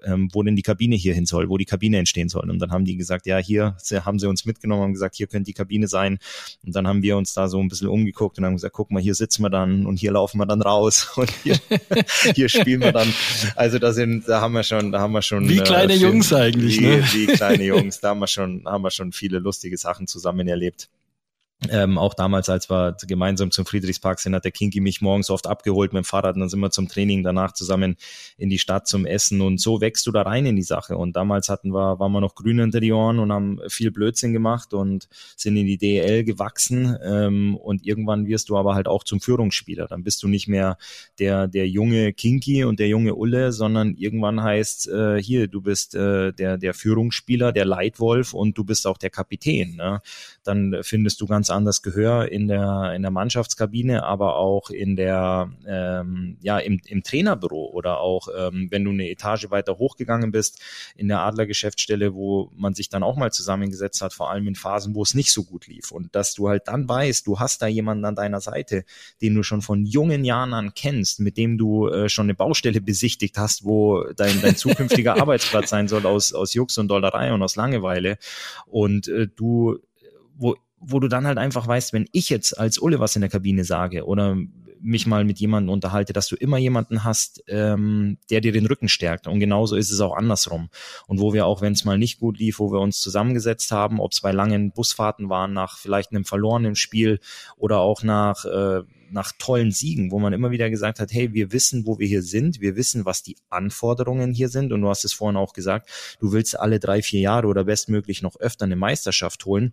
ähm, wo denn die Kabine hier hin soll, wo die Kabine entstehen soll. Und dann haben die gesagt, ja, hier haben sie uns mitgenommen, haben gesagt, hier könnte die Kabine sein. Und dann haben wir uns da so ein bisschen umgeguckt und haben gesagt, guck mal, hier sitzen wir dann und hier laufen wir dann raus und hier, hier spielen wir dann. Also da sind, da haben wir schon, da haben wir schon. Wie kleine äh, Jungs eigentlich, wie, ne? Wie kleine Jungs, da haben wir schon, haben wir schon viele lustige Sachen zusammen erlebt. Ähm, auch damals, als wir gemeinsam zum Friedrichspark sind, hat der Kinky mich morgens oft abgeholt mit dem Fahrrad und dann sind wir zum Training danach zusammen in die Stadt zum Essen und so wächst du da rein in die Sache. Und damals hatten wir, waren wir noch grün hinter die Ohren und haben viel Blödsinn gemacht und sind in die DEL gewachsen ähm, und irgendwann wirst du aber halt auch zum Führungsspieler. Dann bist du nicht mehr der, der junge Kinky und der junge Ulle, sondern irgendwann heißt äh, hier, du bist äh, der, der Führungsspieler, der Leitwolf und du bist auch der Kapitän. Ne? Dann findest du ganz anders Gehör in der, in der Mannschaftskabine, aber auch in der, ähm, ja, im, im Trainerbüro oder auch, ähm, wenn du eine Etage weiter hochgegangen bist, in der Adlergeschäftsstelle, wo man sich dann auch mal zusammengesetzt hat, vor allem in Phasen, wo es nicht so gut lief. Und dass du halt dann weißt, du hast da jemanden an deiner Seite, den du schon von jungen Jahren an kennst, mit dem du äh, schon eine Baustelle besichtigt hast, wo dein, dein zukünftiger Arbeitsplatz sein soll aus, aus Jux und Dollerei und aus Langeweile. Und äh, du wo wo du dann halt einfach weißt, wenn ich jetzt als Ulle was in der Kabine sage oder mich mal mit jemandem unterhalte, dass du immer jemanden hast, ähm, der dir den Rücken stärkt. Und genauso ist es auch andersrum. Und wo wir auch, wenn es mal nicht gut lief, wo wir uns zusammengesetzt haben, ob es bei langen Busfahrten waren, nach vielleicht einem verlorenen Spiel oder auch nach, äh, nach tollen Siegen, wo man immer wieder gesagt hat, hey, wir wissen, wo wir hier sind, wir wissen, was die Anforderungen hier sind. Und du hast es vorhin auch gesagt, du willst alle drei, vier Jahre oder bestmöglich noch öfter eine Meisterschaft holen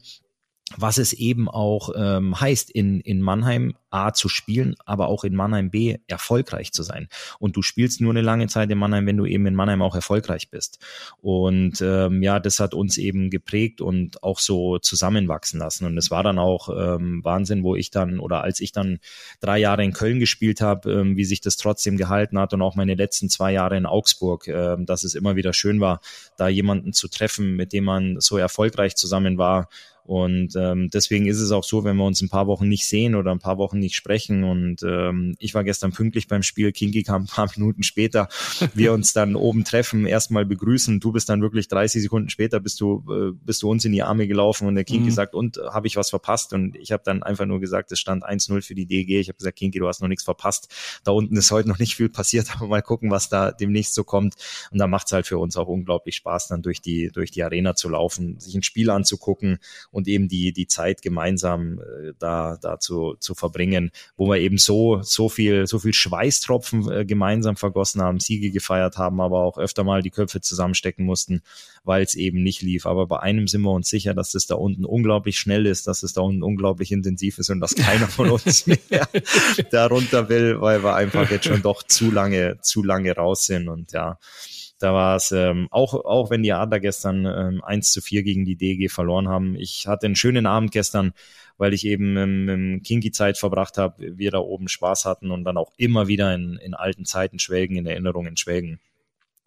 was es eben auch ähm, heißt, in, in Mannheim A zu spielen, aber auch in Mannheim B erfolgreich zu sein. Und du spielst nur eine lange Zeit in Mannheim, wenn du eben in Mannheim auch erfolgreich bist. Und ähm, ja, das hat uns eben geprägt und auch so zusammenwachsen lassen. Und es war dann auch ähm, Wahnsinn, wo ich dann oder als ich dann drei Jahre in Köln gespielt habe, ähm, wie sich das trotzdem gehalten hat und auch meine letzten zwei Jahre in Augsburg, ähm, dass es immer wieder schön war, da jemanden zu treffen, mit dem man so erfolgreich zusammen war und ähm, deswegen ist es auch so, wenn wir uns ein paar Wochen nicht sehen oder ein paar Wochen nicht sprechen. Und ähm, ich war gestern pünktlich beim Spiel, Kinky kam ein paar Minuten später, wir uns dann oben treffen, erstmal begrüßen. Du bist dann wirklich 30 Sekunden später, bist du, äh, bist du uns in die Arme gelaufen und der Kinky mhm. sagt, und habe ich was verpasst? Und ich habe dann einfach nur gesagt, es stand 1-0 für die DG. Ich habe gesagt, Kinky, du hast noch nichts verpasst. Da unten ist heute noch nicht viel passiert, aber mal gucken, was da demnächst so kommt. Und da macht es halt für uns auch unglaublich Spaß, dann durch die, durch die Arena zu laufen, sich ein Spiel anzugucken und eben die, die Zeit gemeinsam äh, da, da zu, zu verbringen, wo wir eben so, so viel, so viel Schweißtropfen äh, gemeinsam vergossen haben, Siege gefeiert haben, aber auch öfter mal die Köpfe zusammenstecken mussten, weil es eben nicht lief. Aber bei einem sind wir uns sicher, dass es da unten unglaublich schnell ist, dass es da unten unglaublich intensiv ist und dass keiner von uns mehr darunter will, weil wir einfach jetzt schon doch zu lange, zu lange raus sind und ja, da war es ähm, auch, auch wenn die Adler gestern ähm, 1 zu 4 gegen die DG verloren haben. Ich hatte einen schönen Abend gestern, weil ich eben im, im Kinky-Zeit verbracht habe, wir da oben Spaß hatten und dann auch immer wieder in, in alten Zeiten schwelgen, in Erinnerungen schwelgen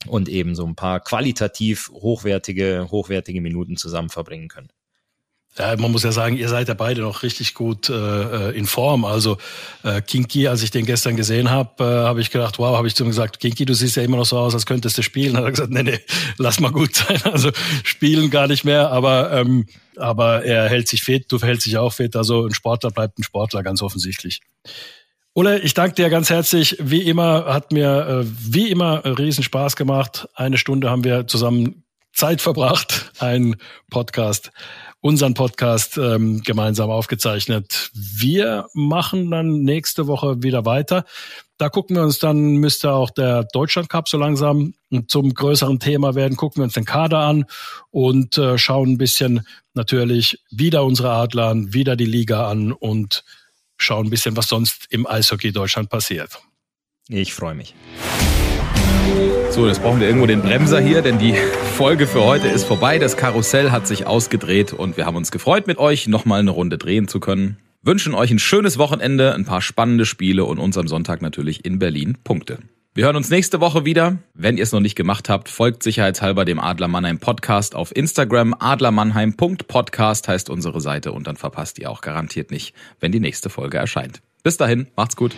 und eben so ein paar qualitativ hochwertige, hochwertige Minuten zusammen verbringen können. Ja, man muss ja sagen, ihr seid ja beide noch richtig gut äh, äh, in Form. Also äh, Kinky, als ich den gestern gesehen habe, äh, habe ich gedacht, wow, habe ich zu ihm gesagt, Kinky, du siehst ja immer noch so aus, als könntest du spielen. Hat er gesagt, nee, nee, lass mal gut sein. Also spielen gar nicht mehr, aber ähm, aber er hält sich fit, du verhältst dich auch fit. Also ein Sportler bleibt ein Sportler, ganz offensichtlich. Ulle, ich danke dir ganz herzlich. Wie immer hat mir äh, wie immer riesen Spaß gemacht. Eine Stunde haben wir zusammen Zeit verbracht, einen Podcast, unseren Podcast ähm, gemeinsam aufgezeichnet. Wir machen dann nächste Woche wieder weiter. Da gucken wir uns dann, müsste auch der Deutschland Cup so langsam zum größeren Thema werden. Gucken wir uns den Kader an und äh, schauen ein bisschen natürlich wieder unsere Adler an, wieder die Liga an und schauen ein bisschen, was sonst im Eishockey Deutschland passiert. Ich freue mich. So, jetzt brauchen wir irgendwo den Bremser hier, denn die Folge für heute ist vorbei. Das Karussell hat sich ausgedreht und wir haben uns gefreut, mit euch nochmal eine Runde drehen zu können. Wünschen euch ein schönes Wochenende, ein paar spannende Spiele und uns am Sonntag natürlich in Berlin Punkte. Wir hören uns nächste Woche wieder. Wenn ihr es noch nicht gemacht habt, folgt sicherheitshalber dem Adler Mannheim Podcast auf Instagram. Adlermannheim.podcast heißt unsere Seite und dann verpasst ihr auch garantiert nicht, wenn die nächste Folge erscheint. Bis dahin, macht's gut.